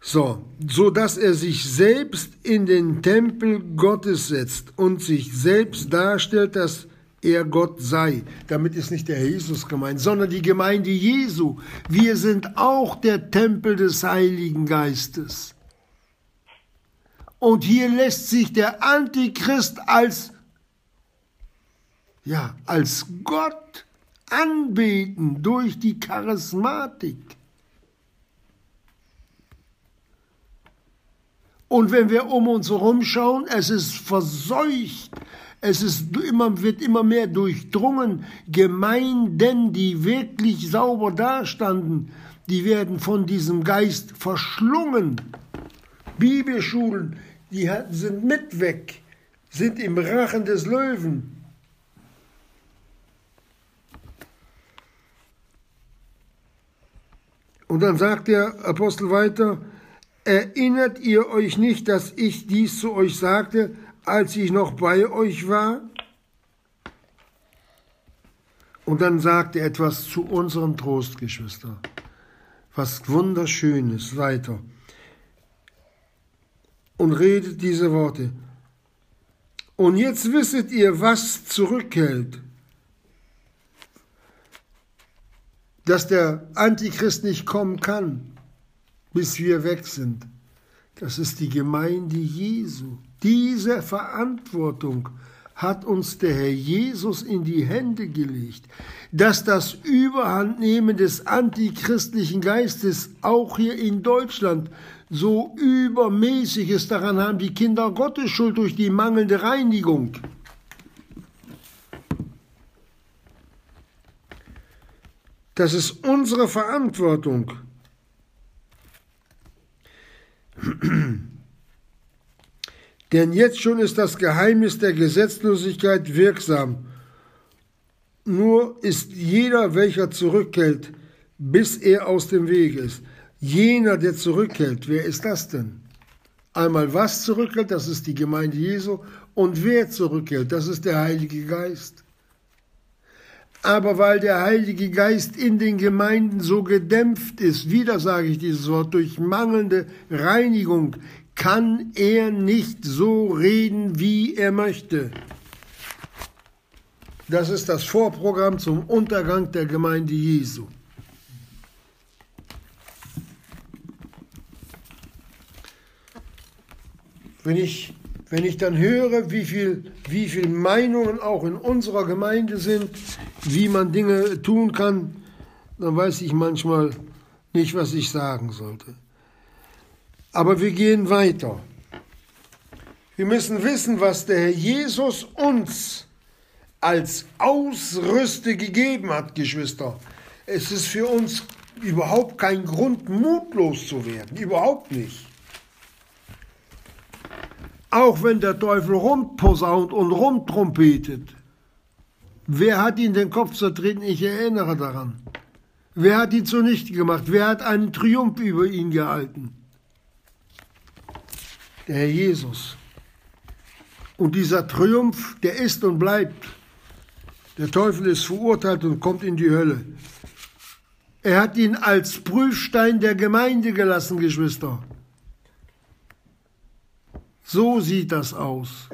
So, so dass er sich selbst in den Tempel Gottes setzt und sich selbst darstellt, dass er Gott sei. Damit ist nicht der Herr Jesus gemeint, sondern die Gemeinde Jesu. Wir sind auch der Tempel des Heiligen Geistes. Und hier lässt sich der Antichrist als, ja, als Gott anbeten durch die Charismatik. Und wenn wir um uns herum schauen, es ist verseucht, es ist immer, wird immer mehr durchdrungen. Gemeinden, die wirklich sauber dastanden, die werden von diesem Geist verschlungen. Bibelschulen, die sind mit weg, sind im Rachen des Löwen. Und dann sagt der Apostel weiter, Erinnert ihr euch nicht, dass ich dies zu euch sagte, als ich noch bei euch war? Und dann sagte er etwas zu unserem Trost, Geschwister. Was wunderschönes weiter. Und redet diese Worte. Und jetzt wisset ihr, was zurückhält. Dass der Antichrist nicht kommen kann bis wir weg sind. Das ist die Gemeinde Jesu. Diese Verantwortung hat uns der Herr Jesus in die Hände gelegt, dass das Überhandnehmen des antichristlichen Geistes auch hier in Deutschland so übermäßig ist. Daran haben die Kinder Gottes Schuld durch die mangelnde Reinigung. Das ist unsere Verantwortung. Denn jetzt schon ist das Geheimnis der Gesetzlosigkeit wirksam. Nur ist jeder, welcher zurückhält, bis er aus dem Weg ist. Jener, der zurückhält, wer ist das denn? Einmal was zurückhält, das ist die Gemeinde Jesu, und wer zurückhält, das ist der Heilige Geist. Aber weil der Heilige Geist in den Gemeinden so gedämpft ist, wieder sage ich dieses Wort, durch mangelnde Reinigung, kann er nicht so reden, wie er möchte. Das ist das Vorprogramm zum Untergang der Gemeinde Jesu. Wenn ich wenn ich dann höre, wie viel, wie viel Meinungen auch in unserer Gemeinde sind, wie man Dinge tun kann, dann weiß ich manchmal nicht, was ich sagen sollte. Aber wir gehen weiter. Wir müssen wissen, was der Herr Jesus uns als Ausrüste gegeben hat, Geschwister. Es ist für uns überhaupt kein Grund, mutlos zu werden. Überhaupt nicht. Auch wenn der Teufel rumposaunt und rumtrompetet. Wer hat ihn den Kopf zertreten? Ich erinnere daran. Wer hat ihn zunichte gemacht? Wer hat einen Triumph über ihn gehalten? Der Herr Jesus. Und dieser Triumph, der ist und bleibt. Der Teufel ist verurteilt und kommt in die Hölle. Er hat ihn als Prüfstein der Gemeinde gelassen, Geschwister. So sieht das aus.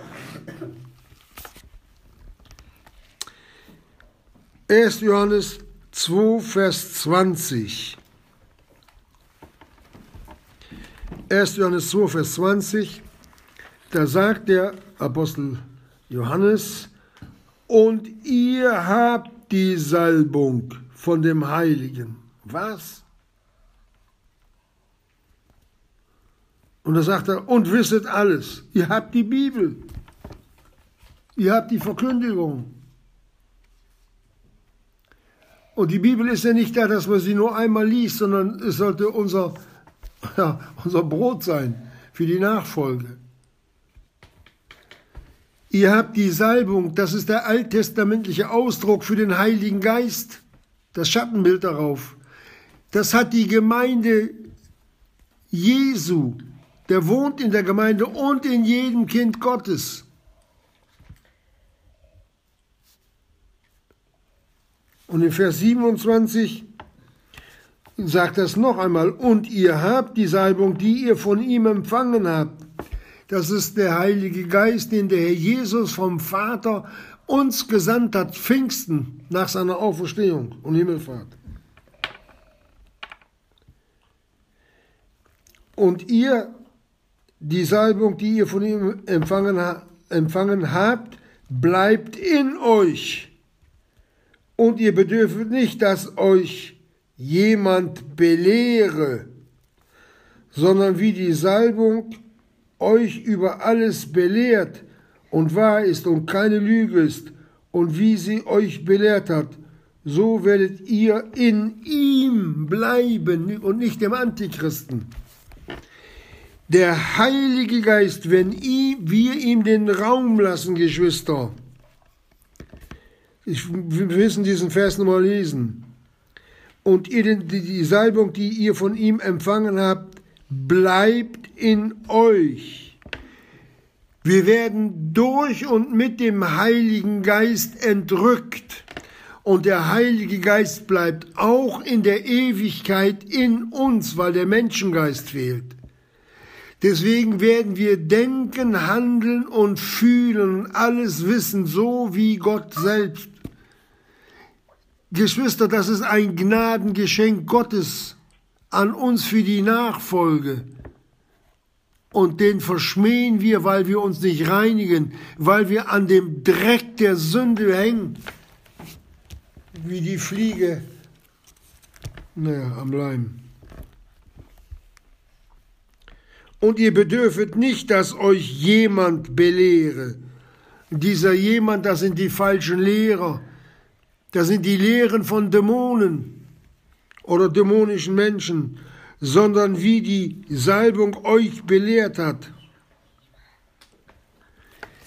1. Johannes 2, Vers 20. 1. Johannes 2, Vers 20, da sagt der Apostel Johannes, und ihr habt die Salbung von dem Heiligen. Was? Und da sagt er, und wisset alles. Ihr habt die Bibel. Ihr habt die Verkündigung. Und die Bibel ist ja nicht da, dass man sie nur einmal liest, sondern es sollte unser, ja, unser Brot sein für die Nachfolge. Ihr habt die Salbung, das ist der alttestamentliche Ausdruck für den Heiligen Geist, das Schattenbild darauf. Das hat die Gemeinde Jesu, der wohnt in der Gemeinde und in jedem Kind Gottes. Und in Vers 27 sagt das noch einmal, und ihr habt die Salbung, die ihr von ihm empfangen habt. Das ist der Heilige Geist, den der Herr Jesus vom Vater uns gesandt hat, Pfingsten nach seiner Auferstehung und Himmelfahrt. Und ihr, die Salbung, die ihr von ihm empfangen, empfangen habt, bleibt in euch. Und ihr bedürft nicht, dass euch jemand belehre, sondern wie die Salbung euch über alles belehrt und wahr ist und keine Lüge ist, und wie sie euch belehrt hat, so werdet ihr in ihm bleiben und nicht dem Antichristen. Der Heilige Geist, wenn wir ihm den Raum lassen, Geschwister, ich, wir müssen diesen Vers nochmal lesen, und die Salbung, die ihr von ihm empfangen habt, bleibt in euch. Wir werden durch und mit dem Heiligen Geist entrückt. Und der Heilige Geist bleibt auch in der Ewigkeit in uns, weil der Menschengeist fehlt. Deswegen werden wir denken, handeln und fühlen und alles wissen, so wie Gott selbst. Geschwister, das ist ein Gnadengeschenk Gottes an uns für die Nachfolge. Und den verschmähen wir, weil wir uns nicht reinigen, weil wir an dem Dreck der Sünde hängen, wie die Fliege naja, am Leim. und ihr bedürfet nicht, dass euch jemand belehre. Dieser jemand, das sind die falschen Lehrer, das sind die Lehren von Dämonen oder dämonischen Menschen, sondern wie die Salbung euch belehrt hat.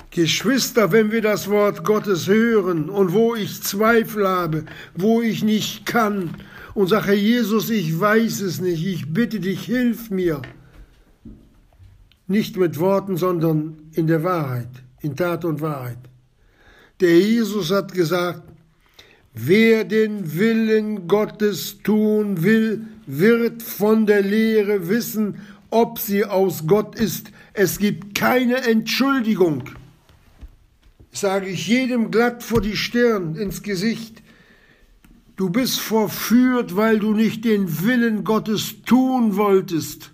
Geschwister, wenn wir das Wort Gottes hören und wo ich Zweifel habe, wo ich nicht kann und sage, Jesus, ich weiß es nicht, ich bitte dich, hilf mir nicht mit Worten, sondern in der Wahrheit, in Tat und Wahrheit. Der Jesus hat gesagt, wer den Willen Gottes tun will, wird von der Lehre wissen, ob sie aus Gott ist. Es gibt keine Entschuldigung. Sage ich jedem glatt vor die Stirn, ins Gesicht. Du bist verführt, weil du nicht den Willen Gottes tun wolltest.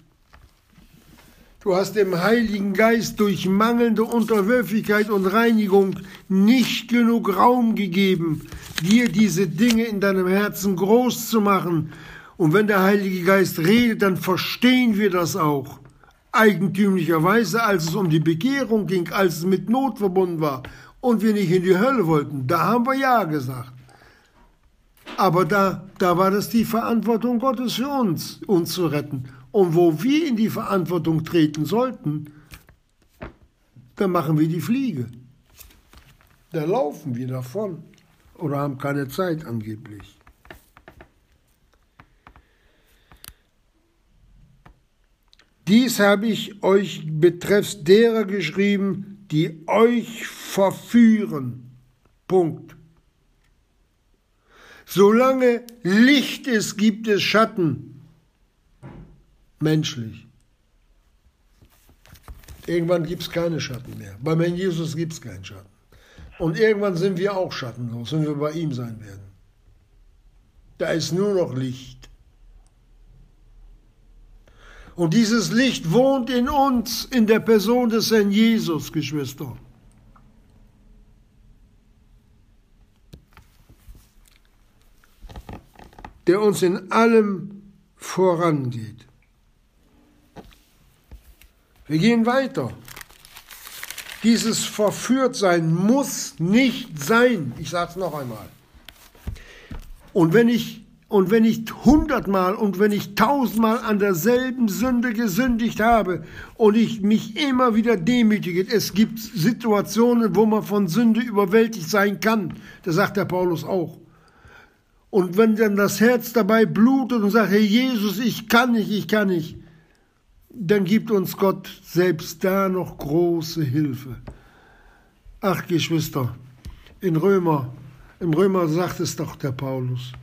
Du hast dem Heiligen Geist durch mangelnde Unterwürfigkeit und Reinigung nicht genug Raum gegeben, dir diese Dinge in deinem Herzen groß zu machen. Und wenn der Heilige Geist redet, dann verstehen wir das auch. Eigentümlicherweise, als es um die Bekehrung ging, als es mit Not verbunden war und wir nicht in die Hölle wollten, da haben wir Ja gesagt. Aber da, da war das die Verantwortung Gottes für uns, uns zu retten. Und wo wir in die Verantwortung treten sollten, da machen wir die Fliege. Da laufen wir davon oder haben keine Zeit angeblich. Dies habe ich euch betreffs derer geschrieben, die euch verführen. Punkt. Solange Licht ist, gibt es Schatten menschlich. Irgendwann gibt es keine Schatten mehr. Bei Herrn Jesus gibt es keinen Schatten. Und irgendwann sind wir auch schattenlos, wenn wir bei ihm sein werden. Da ist nur noch Licht. Und dieses Licht wohnt in uns, in der Person des Herrn Jesus, Geschwister. Der uns in allem vorangeht. Wir gehen weiter. Dieses Verführtsein muss nicht sein. Ich sage es noch einmal. Und wenn ich und wenn ich hundertmal und wenn ich tausendmal an derselben Sünde gesündigt habe und ich mich immer wieder demütige, es gibt Situationen, wo man von Sünde überwältigt sein kann. Das sagt der Paulus auch. Und wenn dann das Herz dabei blutet und sagt, Herr Jesus, ich kann nicht, ich kann nicht, dann gibt uns Gott selbst da noch große Hilfe. Ach, Geschwister, in Römer, im Römer sagt es doch der Paulus,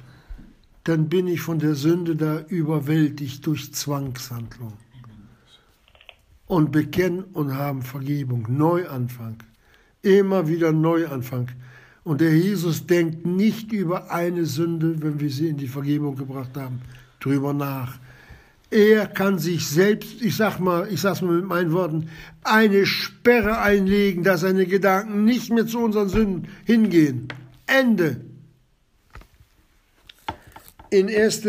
dann bin ich von der Sünde da überwältigt durch Zwangshandlung. Und bekennen und haben Vergebung, Neuanfang, immer wieder Neuanfang. Und der Jesus denkt nicht über eine Sünde, wenn wir sie in die Vergebung gebracht haben, drüber nach. Er kann sich selbst, ich sag mal, ich sag's mal mit meinen Worten, eine Sperre einlegen, dass seine Gedanken nicht mehr zu unseren Sünden hingehen. Ende in 1.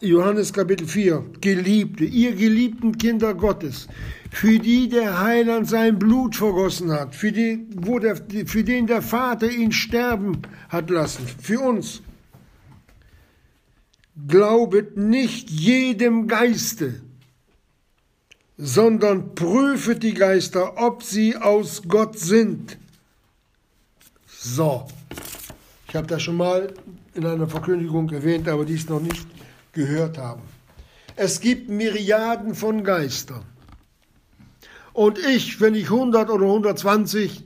Johannes Kapitel 4, Geliebte, ihr geliebten Kinder Gottes, für die der Heiland sein Blut vergossen hat, für, die, wo der, für den der Vater ihn sterben hat lassen, für uns. Glaubet nicht jedem Geiste, sondern prüfet die Geister, ob sie aus Gott sind. So, ich habe das schon mal in einer Verkündigung erwähnt, aber dies noch nicht gehört haben. Es gibt Myriaden von Geistern. Und ich, wenn ich 100 oder 120,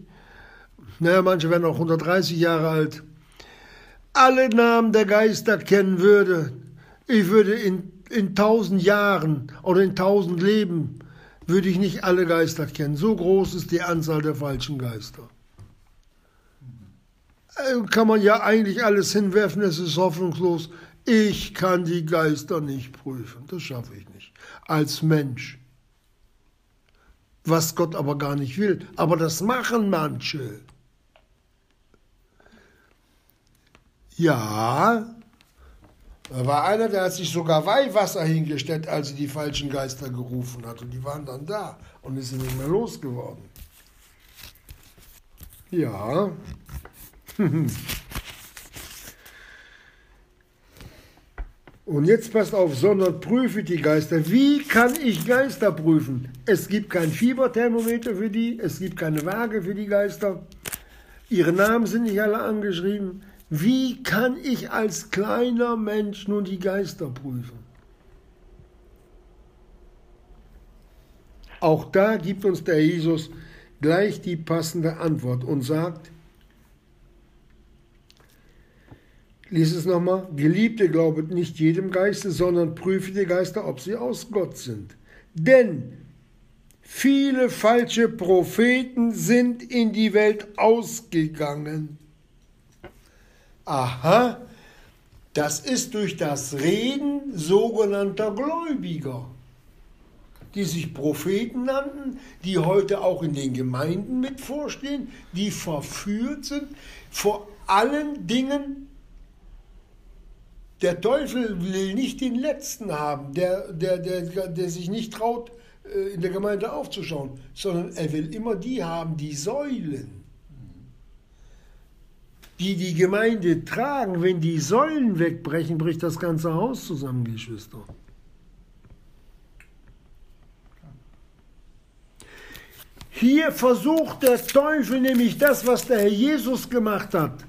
naja, manche werden auch 130 Jahre alt, alle Namen der Geister kennen würde, ich würde in, in tausend Jahren oder in tausend Leben, würde ich nicht alle Geister kennen. So groß ist die Anzahl der falschen Geister. Äh, kann man ja eigentlich alles hinwerfen, es ist hoffnungslos. Ich kann die Geister nicht prüfen, das schaffe ich nicht. Als Mensch. Was Gott aber gar nicht will. Aber das machen manche. Ja, da war einer, der hat sich sogar Weihwasser hingestellt, als sie die falschen Geister gerufen hat. Und die waren dann da und ist nicht mehr losgeworden. Ja, Und jetzt passt auf, sondern prüfe die Geister. Wie kann ich Geister prüfen? Es gibt kein Fieberthermometer für die, es gibt keine Waage für die Geister. Ihre Namen sind nicht alle angeschrieben. Wie kann ich als kleiner Mensch nun die Geister prüfen? Auch da gibt uns der Jesus gleich die passende Antwort und sagt, Lies es nochmal. Geliebte, glaubet nicht jedem Geiste, sondern prüfe die Geister, ob sie aus Gott sind. Denn viele falsche Propheten sind in die Welt ausgegangen. Aha, das ist durch das Reden sogenannter Gläubiger, die sich Propheten nannten, die heute auch in den Gemeinden mit vorstehen, die verführt sind, vor allen Dingen. Der Teufel will nicht den Letzten haben, der, der, der, der sich nicht traut, äh, in der Gemeinde aufzuschauen, sondern er will immer die haben, die Säulen, die die Gemeinde tragen. Wenn die Säulen wegbrechen, bricht das ganze Haus zusammen, Geschwister. Hier versucht der Teufel nämlich das, was der Herr Jesus gemacht hat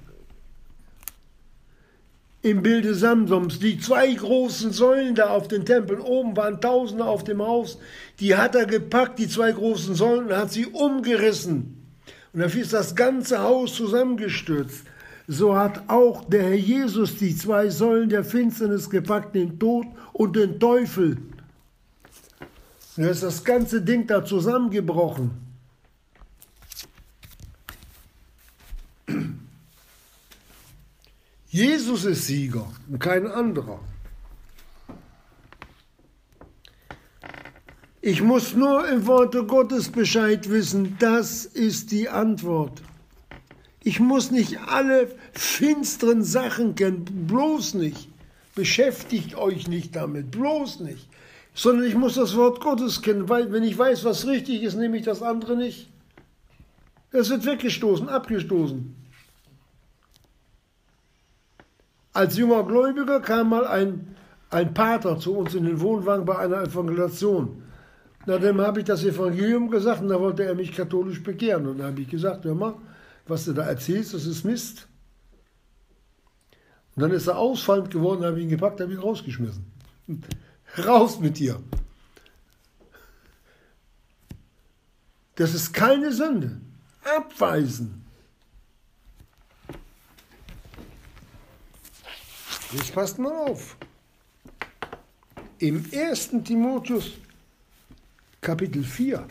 im Bilde Samsums. Die zwei großen Säulen da auf den Tempeln, oben waren Tausende auf dem Haus, die hat er gepackt, die zwei großen Säulen, und hat sie umgerissen. Und dann ist das ganze Haus zusammengestürzt. So hat auch der Herr Jesus die zwei Säulen der Finsternis gepackt, den Tod und den Teufel. Da ist das ganze Ding da zusammengebrochen. Jesus ist Sieger und kein anderer. Ich muss nur im Worte Gottes Bescheid wissen, das ist die Antwort. Ich muss nicht alle finsteren Sachen kennen, bloß nicht. Beschäftigt euch nicht damit, bloß nicht. Sondern ich muss das Wort Gottes kennen, weil wenn ich weiß, was richtig ist, nehme ich das andere nicht. Das wird weggestoßen, abgestoßen. Als junger Gläubiger kam mal ein, ein Pater zu uns in den Wohnwagen bei einer Evangelisation. Na, dem habe ich das Evangelium gesagt und da wollte er mich katholisch bekehren. Und dann habe ich gesagt, hör mal, was du da erzählst, das ist Mist. Und dann ist er ausfallend geworden, habe ihn gepackt, habe ihn rausgeschmissen. Raus mit dir. Das ist keine Sünde. Abweisen. Jetzt passt mal auf. Im 1. Timotheus Kapitel 4,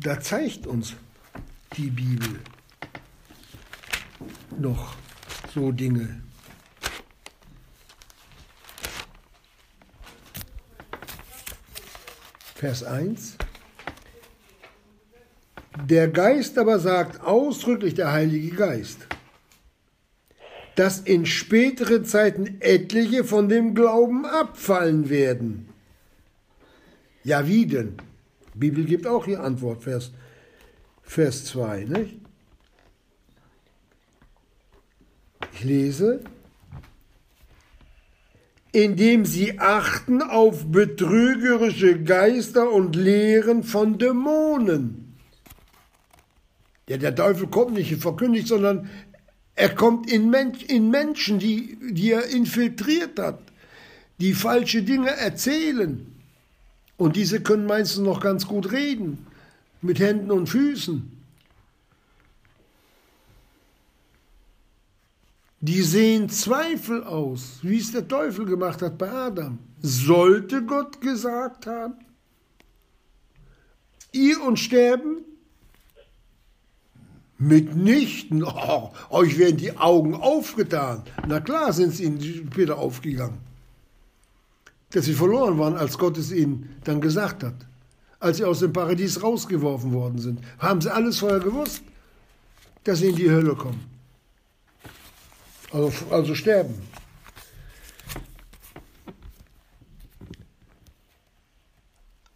da zeigt uns die Bibel noch so Dinge. Vers 1. Der Geist aber sagt ausdrücklich der Heilige Geist, dass in späteren Zeiten etliche von dem Glauben abfallen werden. Ja, wie denn? Die Bibel gibt auch hier Antwort, Vers, Vers 2. Nicht? Ich lese, indem sie achten auf betrügerische Geister und Lehren von Dämonen. Ja, der Teufel kommt nicht verkündigt, sondern er kommt in, Mensch, in Menschen, die, die er infiltriert hat, die falsche Dinge erzählen. Und diese können meistens noch ganz gut reden, mit Händen und Füßen. Die sehen Zweifel aus, wie es der Teufel gemacht hat bei Adam. Sollte Gott gesagt haben, ihr und sterben? Mitnichten, oh, euch werden die Augen aufgetan. Na klar sind sie ihnen später aufgegangen. Dass sie verloren waren, als Gott es ihnen dann gesagt hat. Als sie aus dem Paradies rausgeworfen worden sind. Haben sie alles vorher gewusst, dass sie in die Hölle kommen. Also, also sterben.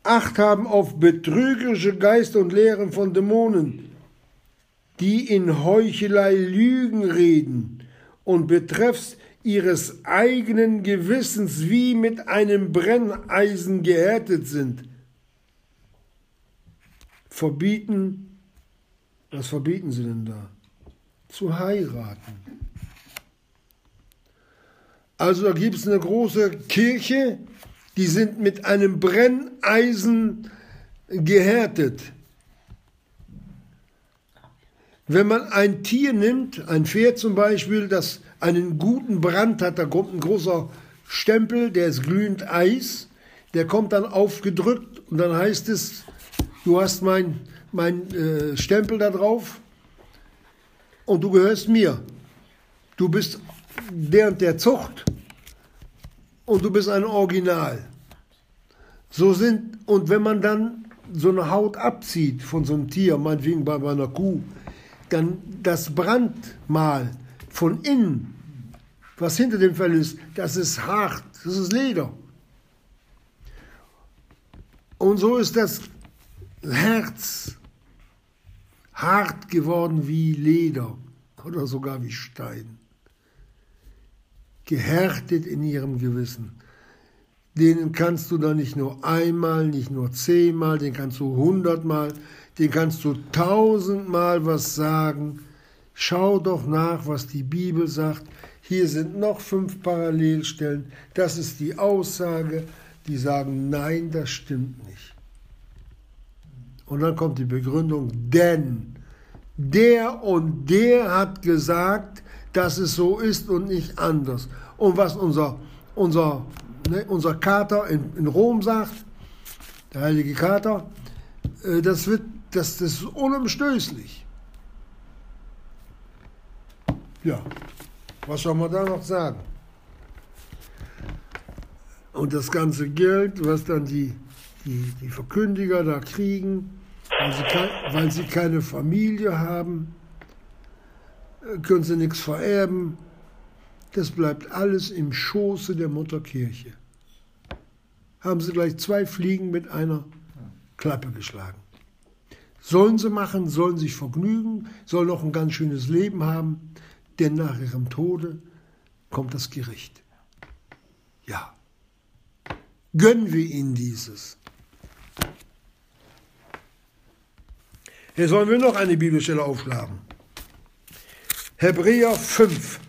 Acht haben auf betrügerische Geister und Lehren von Dämonen, die in Heuchelei Lügen reden und betreffs ihres eigenen Gewissens wie mit einem Brenneisen gehärtet sind. Verbieten, was verbieten sie denn da? Zu heiraten. Also da gibt es eine große Kirche, die sind mit einem Brenneisen gehärtet. Wenn man ein Tier nimmt, ein Pferd zum Beispiel, das einen guten Brand hat, da kommt ein großer Stempel, der ist glühend Eis, der kommt dann aufgedrückt und dann heißt es, du hast mein, mein äh, Stempel da drauf und du gehörst mir. Du bist und der Zucht und du bist ein Original. So sind, und wenn man dann so eine Haut abzieht von so einem Tier, meinetwegen bei einer Kuh, dann das Brandmal von innen, was hinter dem Fell ist, das ist hart, das ist Leder. Und so ist das Herz hart geworden wie Leder oder sogar wie Stein. Gehärtet in ihrem Gewissen. Denen kannst du dann nicht nur einmal, nicht nur zehnmal, den kannst du hundertmal, den kannst du tausendmal was sagen. Schau doch nach, was die Bibel sagt. Hier sind noch fünf Parallelstellen. Das ist die Aussage. Die sagen, nein, das stimmt nicht. Und dann kommt die Begründung, denn der und der hat gesagt, dass es so ist und nicht anders. Und was unser, unser, ne, unser Kater in, in Rom sagt, der heilige Kater, äh, das, wird, das, das ist unumstößlich. Ja, was soll man da noch sagen? Und das ganze Geld, was dann die, die, die Verkündiger da kriegen, weil sie, kein, weil sie keine Familie haben, äh, können sie nichts vererben. Das bleibt alles im Schoße der Mutterkirche. Haben sie gleich zwei Fliegen mit einer Klappe geschlagen. Sollen sie machen, sollen sich vergnügen, sollen noch ein ganz schönes Leben haben, denn nach ihrem Tode kommt das Gericht. Ja. Gönnen wir ihnen dieses. Hier sollen wir noch eine Bibelstelle aufschlagen. Hebräer 5.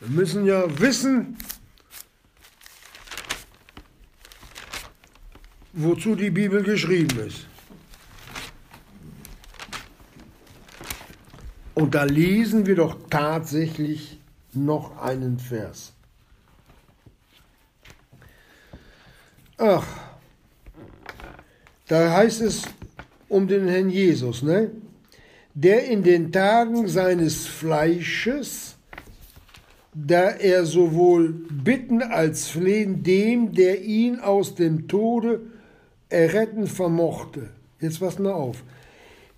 Wir müssen ja wissen, wozu die Bibel geschrieben ist. Und da lesen wir doch tatsächlich noch einen Vers. Ach, da heißt es um den Herrn Jesus, ne? der in den Tagen seines Fleisches, da er sowohl bitten als flehen dem, der ihn aus dem Tode erretten vermochte. Jetzt pass mal auf.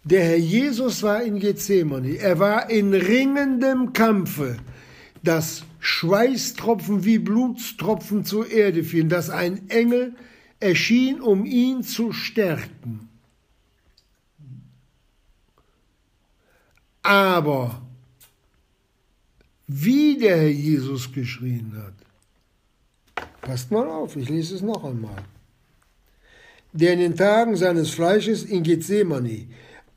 Der Herr Jesus war in Gethsemane. Er war in ringendem Kampfe, dass Schweißtropfen wie Blutstropfen zur Erde fielen, dass ein Engel erschien, um ihn zu stärken. Aber wie der Herr Jesus geschrien hat, passt mal auf, ich lese es noch einmal. Der in den Tagen seines Fleisches in Gethsemane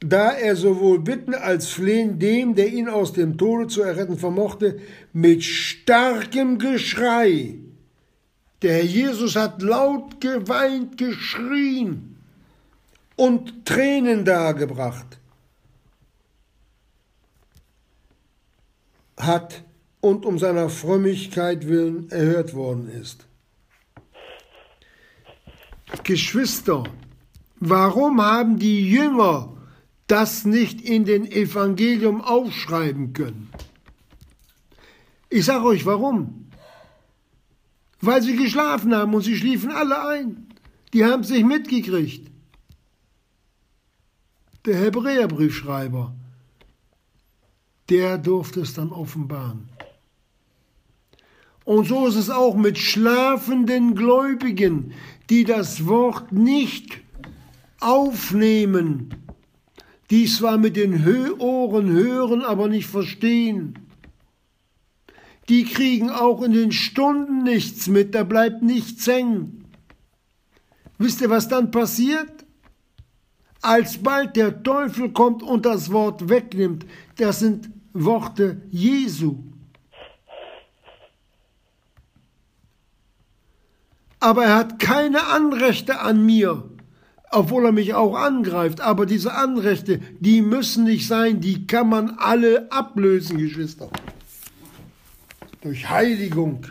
da er sowohl bitten als flehen dem, der ihn aus dem Tode zu erretten vermochte, mit starkem Geschrei. Der Herr Jesus hat laut geweint, geschrien und Tränen dargebracht. Hat und um seiner Frömmigkeit willen erhört worden ist. Geschwister, warum haben die Jünger das nicht in den Evangelium aufschreiben können. Ich sage euch warum. Weil sie geschlafen haben und sie schliefen alle ein. Die haben es nicht mitgekriegt. Der Hebräerbriefschreiber, der durfte es dann offenbaren. Und so ist es auch mit schlafenden Gläubigen, die das Wort nicht aufnehmen die zwar mit den Ohren hören, aber nicht verstehen. Die kriegen auch in den Stunden nichts mit, da bleibt nichts hängen. Wisst ihr, was dann passiert? Alsbald der Teufel kommt und das Wort wegnimmt, das sind Worte Jesu. Aber er hat keine Anrechte an mir obwohl er mich auch angreift. Aber diese Anrechte, die müssen nicht sein, die kann man alle ablösen, Geschwister. Durch Heiligung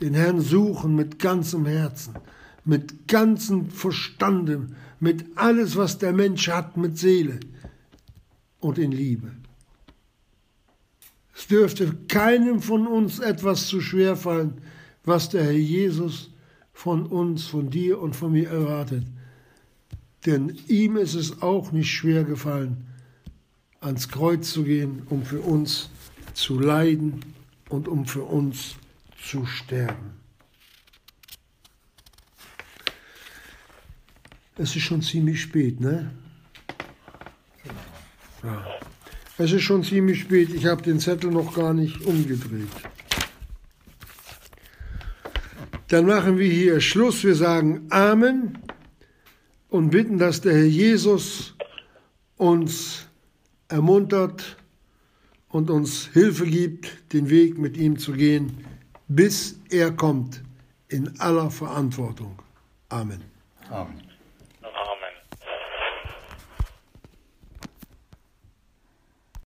den Herrn suchen mit ganzem Herzen, mit ganzem Verstande, mit alles, was der Mensch hat, mit Seele und in Liebe. Es dürfte keinem von uns etwas zu schwer fallen, was der Herr Jesus von uns, von dir und von mir erwartet. Denn ihm ist es auch nicht schwer gefallen, ans Kreuz zu gehen, um für uns zu leiden und um für uns zu sterben. Es ist schon ziemlich spät, ne? Ja. Es ist schon ziemlich spät. Ich habe den Zettel noch gar nicht umgedreht. Dann machen wir hier Schluss. Wir sagen Amen und bitten, dass der Herr Jesus uns ermuntert und uns Hilfe gibt, den Weg mit ihm zu gehen, bis er kommt in aller Verantwortung. Amen. Amen.